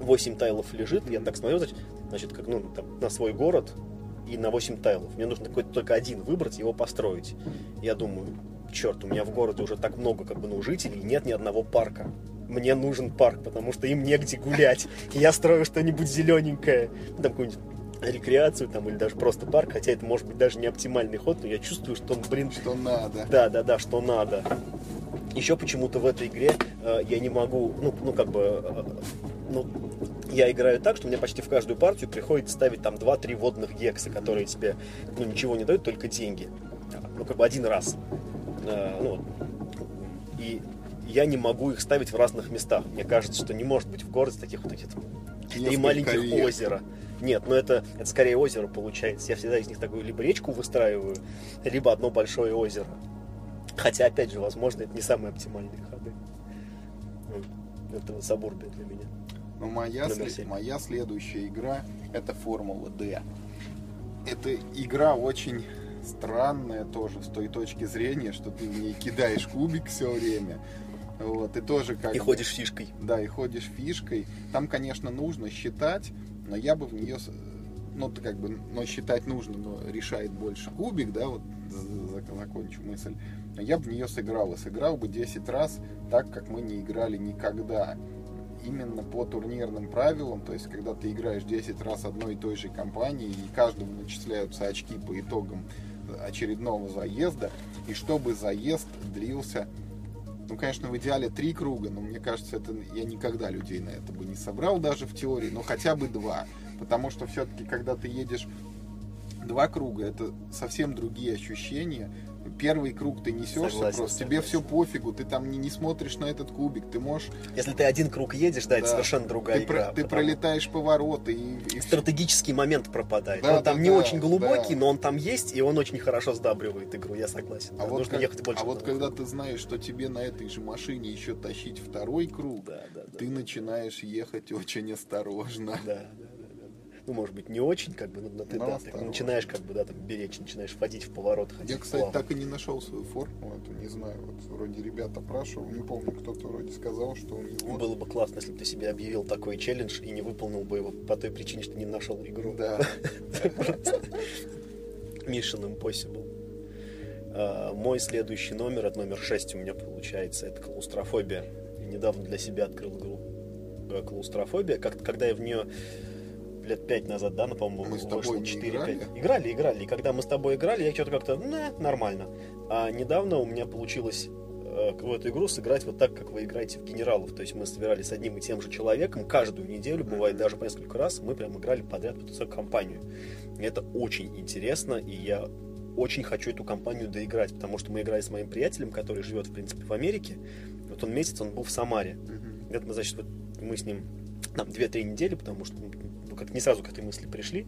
Speaker 2: 8 тайлов лежит, я так смотрю, значит, как, ну, там, на свой город, и на 8 тайлов. Мне нужно какой-то только один выбрать, его построить. Я думаю, черт, у меня в городе уже так много как бы, ну, жителей, нет ни одного парка. Мне нужен парк, потому что им негде гулять. И я строю что-нибудь зелененькое, там какую-нибудь рекреацию там или даже просто парк, хотя это может быть даже не оптимальный ход, но я чувствую, что он, блин...
Speaker 1: Что надо.
Speaker 2: Да, да, да, что надо. Еще почему-то в этой игре э, я не могу, ну, ну как бы, э, ну, я играю так, что мне почти в каждую партию приходится ставить там 2-3 водных гекса, которые тебе ну, ничего не дают, только деньги. Ну, как бы один раз. Э, ну, и я не могу их ставить в разных местах. Мне кажется, что не может быть в городе таких вот этих и маленьких лет. озера. Нет, ну это, это скорее озеро получается. Я всегда из них такую либо речку выстраиваю, либо одно большое озеро. Хотя, опять же, возможно, это не самые оптимальные ходы. Это сабурбия для меня.
Speaker 1: Но моя, след... моя следующая игра это Формула D. Это игра очень странная тоже с той точки зрения, что ты в ней кидаешь кубик все время. Вот, и тоже как
Speaker 2: И ходишь фишкой.
Speaker 1: Да, и ходишь фишкой. Там, конечно, нужно считать, но я бы в нее, ну, как бы, но считать нужно, но решает больше кубик, да, вот закончу мысль. Я бы в нее сыграл, и сыграл бы 10 раз так, как мы не играли никогда именно по турнирным правилам, то есть когда ты играешь 10 раз одной и той же компании, и каждому начисляются очки по итогам очередного заезда, и чтобы заезд длился, ну, конечно, в идеале три круга, но мне кажется, это я никогда людей на это бы не собрал даже в теории, но хотя бы два, потому что все-таки, когда ты едешь два круга, это совсем другие ощущения, первый круг ты несешься согласен, просто, согласен. тебе все пофигу, ты там не, не смотришь на этот кубик, ты можешь...
Speaker 2: Если ты один круг едешь, да, да. это совершенно другая
Speaker 1: ты
Speaker 2: игра.
Speaker 1: Про, ты пролетаешь повороты и... и
Speaker 2: Стратегический момент пропадает. Да, он там да, не да, очень глубокий, да. но он там есть, и он очень хорошо сдабривает игру, я согласен.
Speaker 1: А, да, вот, нужно как, ехать больше а вот когда ты знаешь, что тебе на этой же машине еще тащить второй круг, да, да, да, ты да. начинаешь ехать очень осторожно.
Speaker 2: Да, да ну, может быть, не очень, как бы, но, но ты, но да, ты начинаешь, как бы, да, там, беречь, начинаешь входить в поворот.
Speaker 1: Я, кстати, плавно. так и не нашел свою форму, это не знаю, вот вроде ребята опрашивал, не помню, кто-то вроде сказал, что у него...
Speaker 2: Было бы классно, если бы ты себе объявил такой челлендж и не выполнил бы его по той причине, что не нашел игру.
Speaker 1: Да.
Speaker 2: Mission Impossible. А, мой следующий номер, это номер 6 у меня получается, это клаустрофобия. Я недавно для себя открыл игру э, клаустрофобия. Как когда я в нее лет пять назад, да, ну, по-моему,
Speaker 1: мы с тобой 4-5. Играли?
Speaker 2: играли, играли. И когда мы с тобой играли, я что-то как-то, ну, нормально. А недавно у меня получилось э, в эту игру сыграть вот так, как вы играете в генералов. То есть мы собирались с одним и тем же человеком каждую неделю, бывает даже по несколько раз, мы прям играли подряд в эту компанию. И это очень интересно, и я очень хочу эту компанию доиграть, потому что мы играли с моим приятелем, который живет, в принципе, в Америке. Вот он месяц, он был в Самаре.
Speaker 1: Мгм.
Speaker 2: Это мы, значит, вот мы с ним там 2-3 недели, потому что ну, как не сразу к этой мысли пришли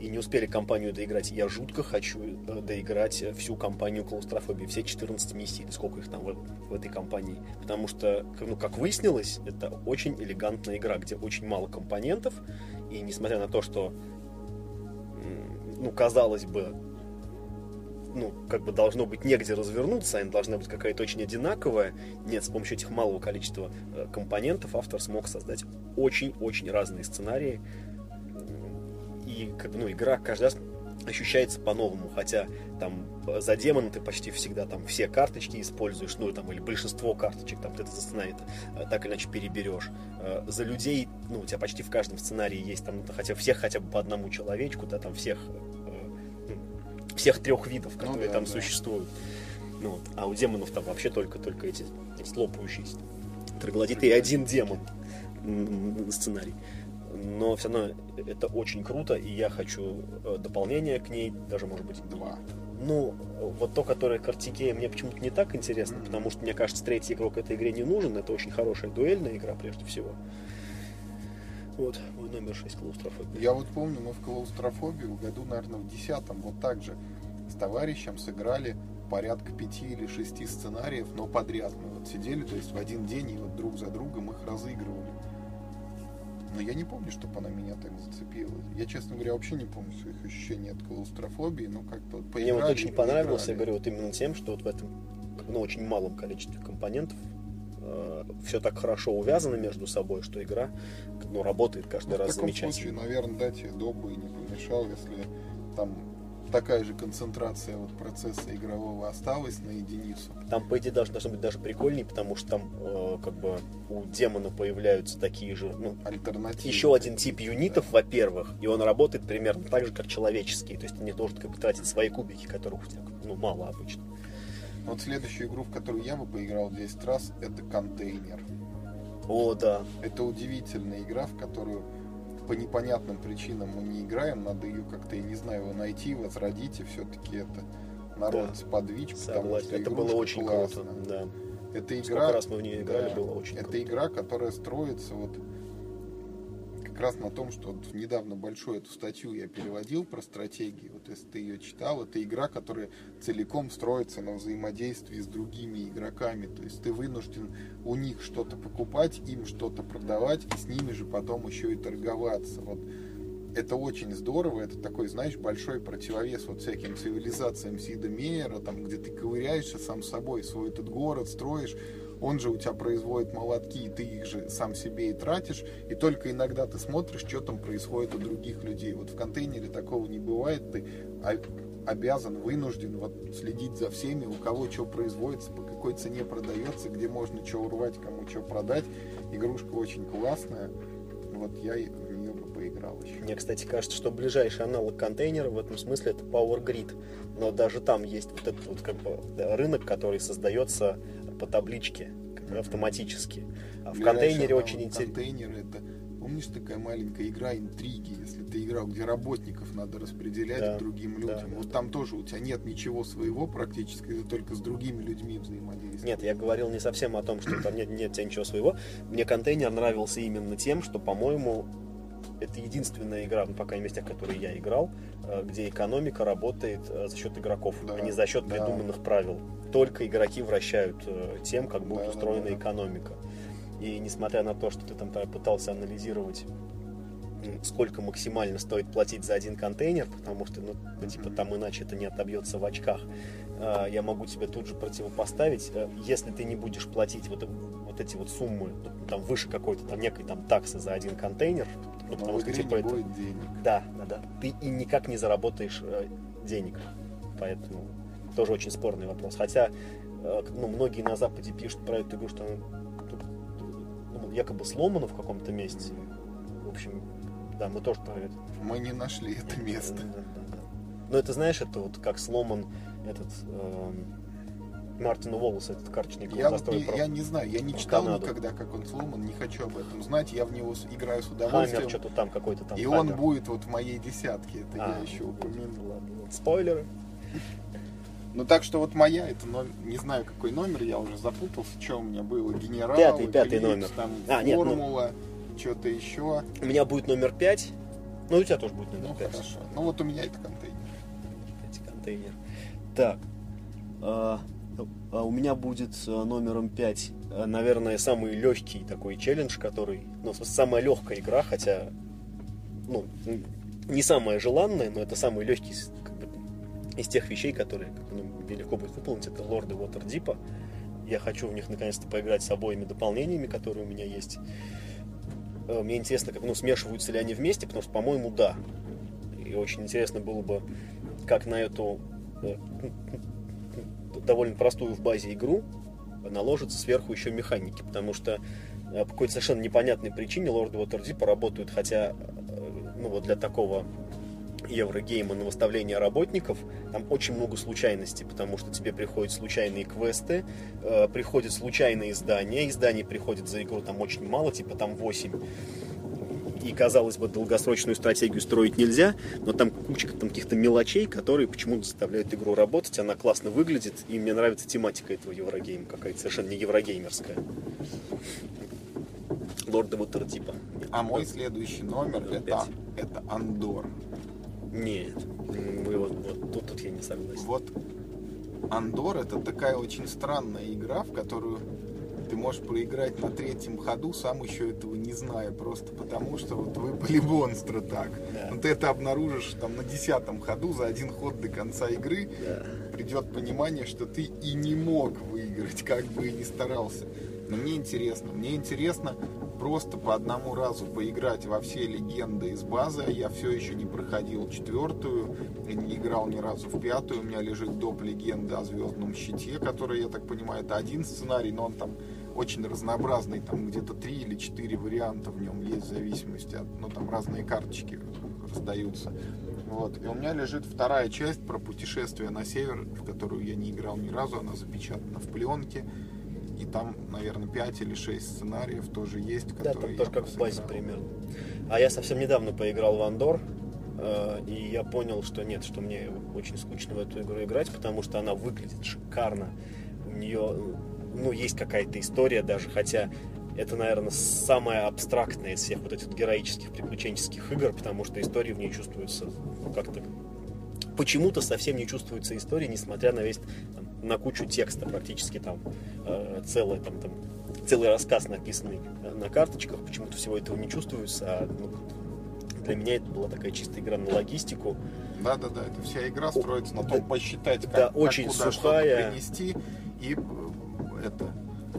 Speaker 2: и не успели компанию доиграть. Я жутко хочу э, доиграть э, всю компанию клаустрофобии, все 14 миссий, сколько их там в, в этой компании. Потому что, ну, как выяснилось, это очень элегантная игра, где очень мало компонентов, и несмотря на то, что, ну, казалось бы, ну, как бы должно быть негде развернуться, она должна быть какая-то очень одинаковая. Нет, с помощью этих малого количества э, компонентов автор смог создать очень-очень разные сценарии. И как бы, ну, игра каждый раз ощущается по-новому, хотя там за демона ты почти всегда там все карточки используешь, ну там или большинство карточек, там ты это за сценарий э, так или иначе переберешь. Э, За людей, ну у тебя почти в каждом сценарии есть там, хотя всех хотя бы по одному человечку, да, там всех всех трех видов,
Speaker 1: Ну
Speaker 2: которые
Speaker 1: да,
Speaker 2: там
Speaker 1: да.
Speaker 2: существуют. Ну, вот. А у демонов там вообще только, только эти слопающиеся троглодиты и один демон сценарий. Но все равно это очень круто, и я хочу э, дополнение к ней, даже может быть
Speaker 1: Два.
Speaker 2: ну, вот то, которое Картикея, мне почему-то не так интересно,
Speaker 1: Мгм.
Speaker 2: потому что, мне кажется, третий игрок этой игре не нужен. Это очень хорошая дуэльная игра, прежде всего. Вот, мой номер 6 клаустрофобия.
Speaker 1: Я вот помню, мы в клаустрофобию в году, наверное, в десятом вот так же с товарищем сыграли порядка пяти или шести сценариев, но подряд. Мы вот сидели, то есть в один день и вот друг за другом их разыгрывали. Но я не помню, чтобы она меня так зацепила. Я, честно говоря, вообще не помню своих ощущений от клаустрофобии, но как-то вот
Speaker 2: Мне вот очень
Speaker 1: и
Speaker 2: понравился, я говорю, вот именно тем, что вот в этом ну, очень малом количестве компонентов все так хорошо увязано между собой, что игра ну, работает каждый
Speaker 1: Ну, в
Speaker 2: раз
Speaker 1: таком
Speaker 2: замечательно.
Speaker 1: случае, наверное, дать добу и не помешал, если там такая же концентрация вот процесса игрового осталась на единицу.
Speaker 2: Там, по идее, должно, должно быть даже прикольней, потому что там э, как бы у демона появляются такие же, ну,
Speaker 1: Альтернатива.
Speaker 2: еще один тип юнитов, во-первых, и он работает примерно так же, как человеческий. То есть ты не должен как бы тратить свои кубики, которых у тебя ну, мало обычно.
Speaker 1: Вот следующую игру, в которую я бы поиграл 10 раз, это контейнер.
Speaker 2: О, да.
Speaker 1: Это удивительная игра, в которую по непонятным причинам мы не играем, надо ее как-то, я не знаю, его найти, возродить, и все-таки это народ
Speaker 2: Да.
Speaker 1: сподвичь, потому что
Speaker 2: Это было очень
Speaker 1: классная.
Speaker 2: круто. Да.
Speaker 1: Это игра,
Speaker 2: Сколько раз мы в нее играли,
Speaker 1: да,
Speaker 2: было очень
Speaker 1: Это
Speaker 2: круто.
Speaker 1: игра, которая строится вот раз на том, что вот недавно большую эту статью я переводил про стратегии. Вот если ты ее читал, это игра, которая целиком строится на взаимодействии с другими игроками. То есть ты вынужден у них что-то покупать, им что-то продавать, и с ними же потом еще и торговаться. Вот это очень здорово, это такой, знаешь, большой противовес вот всяким цивилизациям Сида Мейера, там, где ты ковыряешься сам собой, свой этот город строишь, он же у тебя производит молотки, и ты их же сам себе и тратишь, и только иногда ты смотришь, что там происходит у других людей. Вот в контейнере такого не бывает, ты обязан, вынужден вот следить за всеми, у кого что производится, по какой цене продается, где можно что урвать, кому что продать. Игрушка очень классная, вот я в нее бы поиграл еще.
Speaker 2: Мне, кстати, кажется, что ближайший аналог контейнера в этом смысле это Power Grid. Но даже там есть вот этот вот как бы рынок, который создается по табличке автоматически. А в контейнере очень интересно.
Speaker 1: Контейнер это, помнишь, такая маленькая игра интриги, если ты играл, где работников надо распределять
Speaker 2: Да,
Speaker 1: к другим людям.
Speaker 2: да,
Speaker 1: вот
Speaker 2: да.
Speaker 1: там тоже у тебя нет ничего своего практически, ты только с другими людьми взаимодействуешь.
Speaker 2: Нет, я говорил не совсем о том, что там нет, нет у тебя ничего своего. Мне контейнер нравился именно тем, что, по-моему, это единственная игра, ну, по крайней мере, тех, которые я играл, э, где экономика работает э, за счет игроков,
Speaker 1: Да,
Speaker 2: а не за счет
Speaker 1: да.
Speaker 2: придуманных правил. Только игроки вращают э, тем, как будет
Speaker 1: Да, да,
Speaker 2: устроена
Speaker 1: да.
Speaker 2: экономика. И несмотря на то, что ты там пытался анализировать сколько максимально стоит платить за один контейнер, потому что, ну, типа, там иначе это не отобьется в очках. А, Я могу тебе тут же противопоставить, э, если ты не будешь платить вот, вот эти вот суммы, ну, там выше какой-то там некой там таксы за один контейнер, ну,
Speaker 1: Но
Speaker 2: потому
Speaker 1: в
Speaker 2: что типа
Speaker 1: не
Speaker 2: это,
Speaker 1: будет денег.
Speaker 2: да, да, да, ты и никак не заработаешь э, денег, поэтому тоже очень спорный вопрос. Хотя, э, ну, многие на Западе пишут про эту игру, что она ну, якобы сломана в каком-то месте. В общем, да, мы тоже про это.
Speaker 1: Мы не нашли это место.
Speaker 2: Да, да, да. Но это, знаешь, это вот как сломан этот... эм, Мартина Уоллеса, этот карточный
Speaker 1: Я, вот не, я не знаю, я не читал
Speaker 2: Канаду.
Speaker 1: никогда, как он сломан, не хочу об этом знать. Я в него играю с удовольствием.
Speaker 2: Хаммер, что-то там какой-то там.
Speaker 1: и он
Speaker 2: Хаммер.
Speaker 1: будет вот в моей десятке, это
Speaker 2: А,
Speaker 1: я еще упомянул.
Speaker 2: Ладно. Спойлеры.
Speaker 1: Ну так что вот моя, это номер, не знаю какой номер, я уже запутался, что у меня было, генерал,
Speaker 2: Пятый, пятый номер.
Speaker 1: там
Speaker 2: А, нет, ну-
Speaker 1: формула, что-то еще.
Speaker 2: У меня будет номер 5. Ну, у тебя тоже будет номер
Speaker 1: Ну
Speaker 2: 5.
Speaker 1: хорошо. Ну вот у меня это контейнер.
Speaker 2: Контейнер. Так. а, а у меня будет а, номером 5, а, наверное, самый легкий такой челлендж, который... Ну, самая легкая игра, хотя... Ну, не самая желанная, но это самый легкий как бы, из тех вещей, которые как ну, мне легко будет выполнить. Это лорды Waterdeep. Я хочу в них наконец-то поиграть с обоими дополнениями, которые у меня есть. Э, Мне интересно, как ну, смешиваются ли они вместе, потому что, по-моему, да. И очень интересно было бы, как на эту довольно простую в базе игру наложится сверху еще механики, потому что э, по какой-то совершенно непонятной причине лорды Waterdeep работают, хотя э, ну, вот для такого еврогейма на выставление работников, там очень много случайностей, потому что тебе приходят случайные квесты, э, приходят случайные издания, изданий приходит за игру там очень мало, типа там 8. И, казалось бы, долгосрочную стратегию строить нельзя, но там куча там, каких-то мелочей, которые почему-то заставляют игру работать, она классно выглядит, и мне нравится тематика этого еврогейма, какая-то совершенно не еврогеймерская. Лорда Waterdeep.
Speaker 1: А мой следующий номер
Speaker 2: Номер
Speaker 1: это,
Speaker 2: пять.
Speaker 1: это Андор.
Speaker 2: Нет, мы вот, вот тут, тут я не согласен.
Speaker 1: Вот Андор это такая очень странная игра, в которую ты можешь проиграть на третьем ходу, сам еще этого не зная, просто потому что вот выпали монстры так.
Speaker 2: Да.
Speaker 1: Но ты это обнаружишь там на десятом ходу за один ход до конца игры,
Speaker 2: Да.
Speaker 1: придет понимание, что ты и не мог выиграть, как бы и не старался. Но мне интересно, мне интересно просто по одному разу поиграть во все легенды из базы. Я все еще не проходил четвертую, не играл ни разу в пятую. У меня лежит доп. легенда о звездном щите, который, я так понимаю, это один сценарий, но он там очень разнообразный, там где-то три или четыре варианта в нем есть в зависимости от, ну там разные карточки раздаются. Вот. И у меня лежит вторая часть про путешествие на север, в которую я не играл ни разу, она запечатана в пленке. И там, наверное, 5 или 6 сценариев тоже есть,
Speaker 2: Да,
Speaker 1: которые
Speaker 2: там тоже как в базе примерно. А я совсем недавно поиграл в Андор, э, и я понял, что нет, что мне очень скучно в эту игру играть, потому что она выглядит шикарно. У нее, ну, есть какая-то история даже, хотя это, наверное, самая абстрактная из всех вот этих героических приключенческих игр, потому что истории в ней чувствуются ну, как-то почему-то совсем не чувствуется история, несмотря на весь там, на кучу текста, практически там э, целый, там, там, целый рассказ написанный э, на карточках, почему-то всего этого не чувствуется, а ну, для меня это была такая чистая игра на логистику.
Speaker 1: Да, да, да, это вся игра строится на том
Speaker 2: да,
Speaker 1: посчитать, как,
Speaker 2: да,
Speaker 1: как
Speaker 2: очень
Speaker 1: куда
Speaker 2: сухая.
Speaker 1: что-то принести и э, это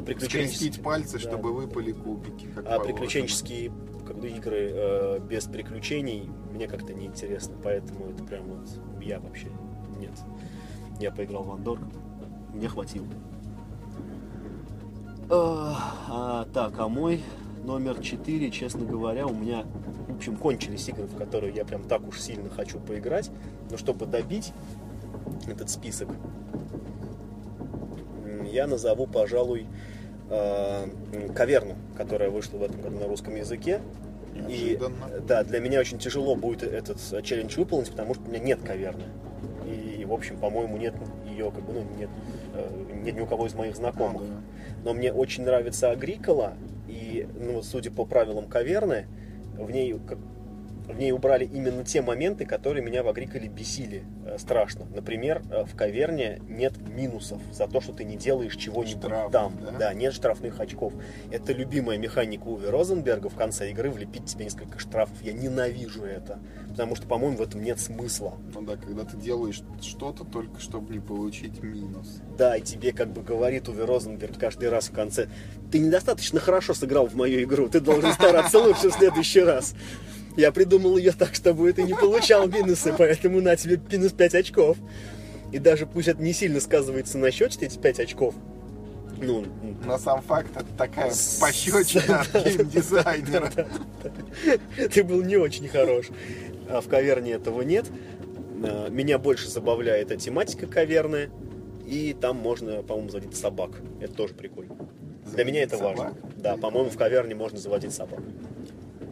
Speaker 2: Приключенческие,
Speaker 1: скрестить пальцы,
Speaker 2: да.
Speaker 1: чтобы выпали кубики. Как
Speaker 2: а
Speaker 1: положено.
Speaker 2: приключенческие игры э, без приключений мне как-то неинтересно, поэтому это прям вот я вообще нет. Я поиграл в Андор, мне хватило. А, а, так, а мой номер 4, честно говоря, у меня, в общем, кончились игры, в которые я прям так уж сильно хочу поиграть. Но чтобы добить этот список, я назову, пожалуй, э, каверну, которая вышла в этом году на русском языке. И да, для меня очень тяжело будет этот челлендж выполнить, потому что у меня нет каверны. И, в общем, по-моему, нет ее, как бы, ну, нет, э, нет ни у кого из моих знакомых.
Speaker 1: Да.
Speaker 2: Но мне очень нравится Агрикола, и, ну, судя по правилам каверны, в ней, как- в ней убрали именно те моменты, которые меня в Агриколе бесили э, страшно. Например, э, в каверне нет минусов за то, что ты не делаешь чего-нибудь
Speaker 1: Штрафов,
Speaker 2: там.
Speaker 1: да?
Speaker 2: нет штрафных очков. Это любимая механика Уве Розенберга в конце игры влепить тебе несколько штрафов. Я ненавижу это, потому что, по-моему, в этом нет смысла.
Speaker 1: Ну да, когда ты делаешь что-то только чтобы не получить минус.
Speaker 2: Да, и тебе как бы говорит Уве Розенберг каждый раз в конце, ты недостаточно хорошо сыграл в мою игру, ты должен стараться лучше в следующий раз. Я придумал ее так, чтобы ты не получал минусы, поэтому на тебе минус 5 очков. И даже пусть это не сильно сказывается на счете, эти 5 очков, ну,
Speaker 1: Но сам факт это такая
Speaker 2: С-
Speaker 1: пощечина от геймдизайнера.
Speaker 2: ты был не очень хорош. А в каверне этого нет. А, Меня больше забавляет эта тематика каверны. И там можно, по-моему, заводить собак. Это тоже прикольно. Для меня это
Speaker 1: Собак?
Speaker 2: важно. Да, по-моему, в каверне можно заводить собак.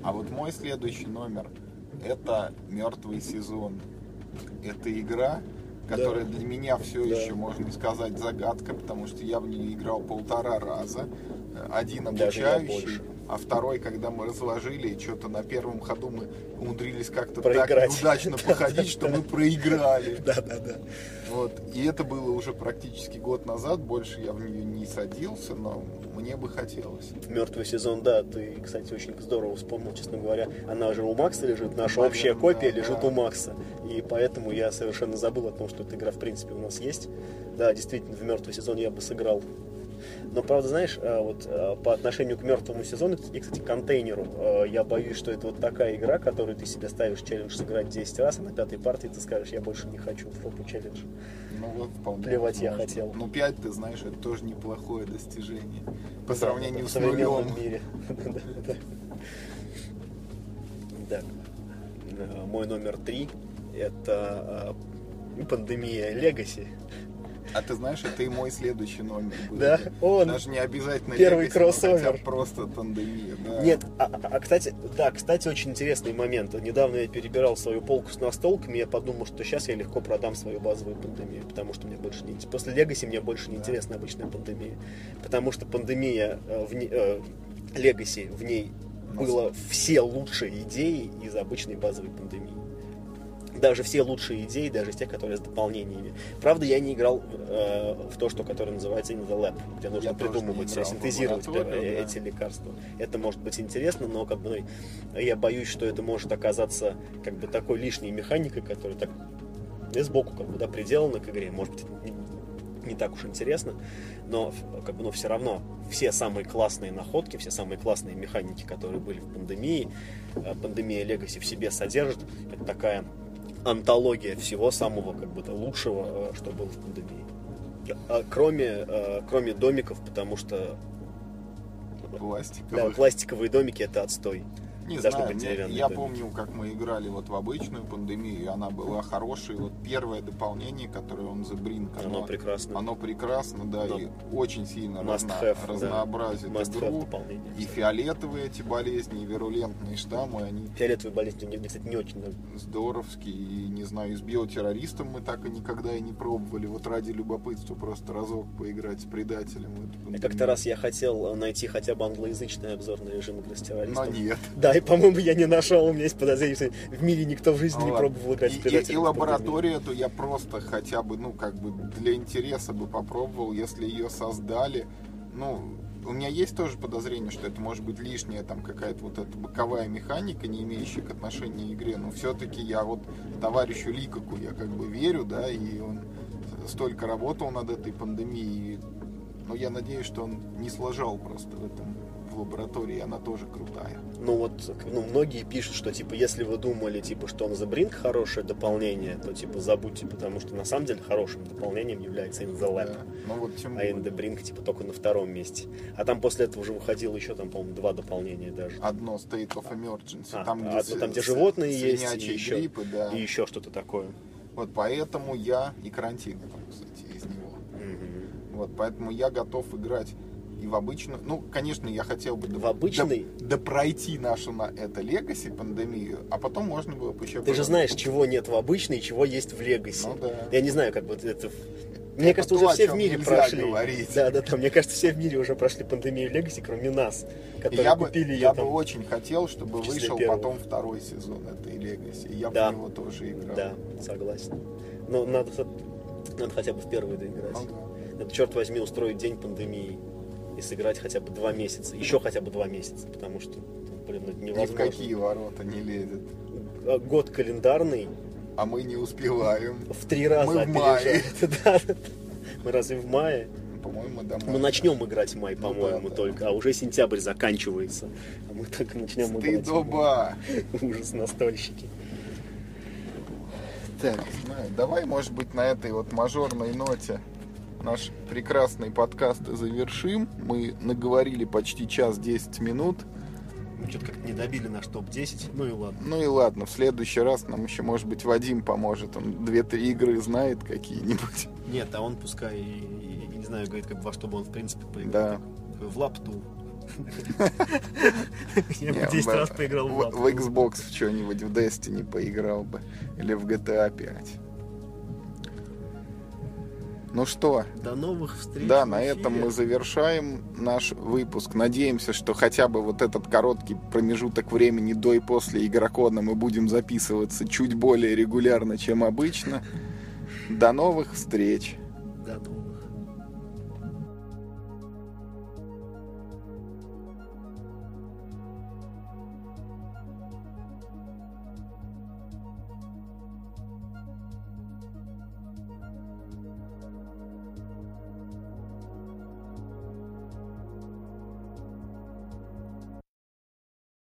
Speaker 1: А вот мой следующий номер это мертвый сезон. Это игра, которая для меня все
Speaker 2: Да.
Speaker 1: еще, можно сказать, загадка, потому что я в нее играл полтора раза. Один
Speaker 2: Даже я
Speaker 1: обучающий. А второй, когда мы разложили, и что-то на первом ходу мы умудрились как-то так удачно походить, что мы проиграли.
Speaker 2: Да, да, да.
Speaker 1: Вот. И это было уже практически год назад, больше я в нее не садился, но мне бы хотелось.
Speaker 2: Мертвый сезон, да, ты, кстати, очень здорово вспомнил, честно говоря. Она же у Макса лежит, наша
Speaker 1: Наверное,
Speaker 2: общая копия
Speaker 1: да.
Speaker 2: лежит у Макса. И поэтому я совершенно забыл о том, что эта игра, в принципе, у нас есть. Да, действительно, в мертвый сезон я бы сыграл. Но, правда, знаешь, а, вот а, по отношению к мертвому сезону и, кстати, к контейнеру, а, я боюсь, что это вот такая игра, которую ты себе ставишь челлендж сыграть 10 раз, а на пятой партии ты скажешь, я больше не хочу в фопу челлендж.
Speaker 1: Ну вот вполне
Speaker 2: Плевать я
Speaker 1: возможно.
Speaker 2: хотел.
Speaker 1: Ну 5, ты знаешь, это тоже неплохое достижение. По
Speaker 2: Да,
Speaker 1: сравнению
Speaker 2: в
Speaker 1: с
Speaker 2: современном
Speaker 1: нулем.
Speaker 2: мире. Да. Так, э, мой номер три это э, пандемия Легаси.
Speaker 1: А ты знаешь, это и мой следующий номер будет.
Speaker 2: Да? Он.
Speaker 1: Даже не обязательно
Speaker 2: Первый кроссовер.
Speaker 1: хотя просто пандемия. Да.
Speaker 2: Нет, а, а- а, кстати, да, кстати, очень интересный момент. Недавно я перебирал свою полку с настолками, я подумал, что сейчас я легко продам свою базовую пандемию, потому что мне больше не. После Легаси мне больше не
Speaker 1: Да.
Speaker 2: интересна обычная пандемия. Потому что пандемия э, в не- э, Legacy, в ней было все лучшие идеи из обычной базовой пандемии. Даже все лучшие идеи, даже те, которые с дополнениями. Правда, я не играл э, в то, что которое называется In the Lab, где нужно
Speaker 1: Я
Speaker 2: придумывать,
Speaker 1: играл
Speaker 2: синтезировать э,
Speaker 1: да.
Speaker 2: эти лекарства. Это может быть интересно, но как бы ну, я боюсь, что это может оказаться как бы такой лишней механикой, которая так сбоку как бы да, приделана к игре. Может быть, не, так уж интересно, но как бы, но все равно все самые классные находки, все самые классные механики, которые были в пандемии, э, пандемия Legacy в себе содержит, это такая антология всего самого как бы да, лучшего, э, что было в пандемии. А Кроме, э, кроме домиков, потому что да,
Speaker 1: Пластиковых.
Speaker 2: пластиковые домики это отстой.
Speaker 1: Не
Speaker 2: Должны
Speaker 1: знаю,
Speaker 2: деревянные
Speaker 1: я помню, как мы играли вот в обычную пандемию, и она была хорошей. Вот первое дополнение, которое он The Brink,
Speaker 2: Оно прекрасно.
Speaker 1: оно прекрасно, да,
Speaker 2: Но
Speaker 1: и очень сильно разно-
Speaker 2: have, да.
Speaker 1: разнообразит
Speaker 2: Must
Speaker 1: игру.
Speaker 2: дополнение.
Speaker 1: И фиолетовые эти болезни, и вирулентные штаммы, они
Speaker 2: Фиолетовые болезни мне, мне, кстати, не очень
Speaker 1: здоровские. И, не знаю, с биотеррористом мы так и никогда и не пробовали. Вот ради любопытства просто разок поиграть с предателем.
Speaker 2: Как-то раз я хотел найти хотя бы англоязычный обзор на режим игры с
Speaker 1: Но нет.
Speaker 2: Да, и, по-моему, я не нашел. У меня есть подозрение, что в мире никто в жизни не
Speaker 1: Вот.
Speaker 2: пробовал играть
Speaker 1: и,
Speaker 2: с
Speaker 1: и- и
Speaker 2: в пандемию.
Speaker 1: лабораторию эту я просто хотя бы, ну, как бы для интереса бы попробовал, если ее создали. Ну, у меня есть тоже подозрение, что это может быть лишняя там какая-то вот эта боковая механика, не имеющая к отношению к игре. Но все-таки я вот товарищу Ликаку я как бы верю, да, и он столько работал над этой пандемией. Но я надеюсь, что он не сложал просто в этом в лаборатории, она тоже крутая.
Speaker 2: Ну вот, ну, многие пишут, что типа, если вы думали, типа, что on the Brink хорошее дополнение, то типа забудьте, потому что на самом деле хорошим дополнением является In the Lab.
Speaker 1: Да. Ну вот тем
Speaker 2: А In the Brink типа только на втором месте. А там после этого уже выходило еще там, по-моему, два дополнения даже.
Speaker 1: одно State of Emergency.
Speaker 2: А,
Speaker 1: там, где,
Speaker 2: одно там, где животные есть, и еще-
Speaker 1: гриппы, да.
Speaker 2: И еще что-то такое.
Speaker 1: Вот поэтому я и карантин, кстати, из него.
Speaker 2: Мгм.
Speaker 1: Вот поэтому я готов играть и в обычную. Ну, конечно, я хотел бы
Speaker 2: В обычный?
Speaker 1: да пройти нашу на это Легаси пандемию, а потом можно было бы еще.
Speaker 2: Ты же знаешь, чего нет в обычной, чего есть в Легаси.
Speaker 1: Ну да.
Speaker 2: Я не знаю, как бы это... Мне
Speaker 1: Это
Speaker 2: кажется,
Speaker 1: то,
Speaker 2: уже все в мире прошли.
Speaker 1: говорить.
Speaker 2: Да, да, да. Мне кажется, все в мире уже прошли пандемию Легаси, кроме нас, которые
Speaker 1: я бы,
Speaker 2: купили ее
Speaker 1: я
Speaker 2: там.
Speaker 1: бы очень хотел, чтобы вышел
Speaker 2: первых.
Speaker 1: потом второй сезон этой Легаси. Я
Speaker 2: Да.
Speaker 1: бы в него тоже играл.
Speaker 2: Да, согласен. Но надо, надо хотя бы в первый доиграть.
Speaker 1: Ну да.
Speaker 2: Надо, черт возьми, устроить день пандемии и сыграть хотя бы два месяца. Еще хотя бы два месяца, потому что, ну, блин, ну, это
Speaker 1: Ни в
Speaker 2: невозможно.
Speaker 1: какие ворота не лезет.
Speaker 2: А Год календарный
Speaker 1: А мы не успеваем.
Speaker 2: в три раза
Speaker 1: Мы в мае.
Speaker 2: Да, да. Мы разве в мае?
Speaker 1: По-моему, домой.
Speaker 2: Мы начнем играть в май,
Speaker 1: Ну
Speaker 2: по-моему,
Speaker 1: да, да.
Speaker 2: только, а уже сентябрь заканчивается. А мы так начнем играть.
Speaker 1: Стыдоба.
Speaker 2: Ужас, настольщики.
Speaker 1: Так, знаю, давай, может быть, на этой вот мажорной ноте наш прекрасный подкаст завершим. Мы наговорили почти час 10 минут.
Speaker 2: Мы что-то как-то не добили наш топ-10. Ну и ладно.
Speaker 1: Ну и ладно, в следующий раз нам еще, может быть, Вадим поможет. Он две-три игры знает какие-нибудь.
Speaker 2: Нет, а он пускай, не знаю, говорит, как во что бы он в принципе поиграл.
Speaker 1: Да.
Speaker 2: Как В лапту. Я бы
Speaker 1: Не,
Speaker 2: 10
Speaker 1: в-
Speaker 2: раз поиграл в
Speaker 1: в,
Speaker 2: лапту.
Speaker 1: в Xbox в что-нибудь, в Destiny поиграл бы. Или в GTA 5. Ну что,
Speaker 2: До новых встреч.
Speaker 1: да, на этом мы завершаем наш выпуск. Надеемся, что хотя бы вот этот короткий промежуток времени до и после Игрокона мы будем записываться чуть более регулярно, чем обычно. До новых встреч!
Speaker 2: До новых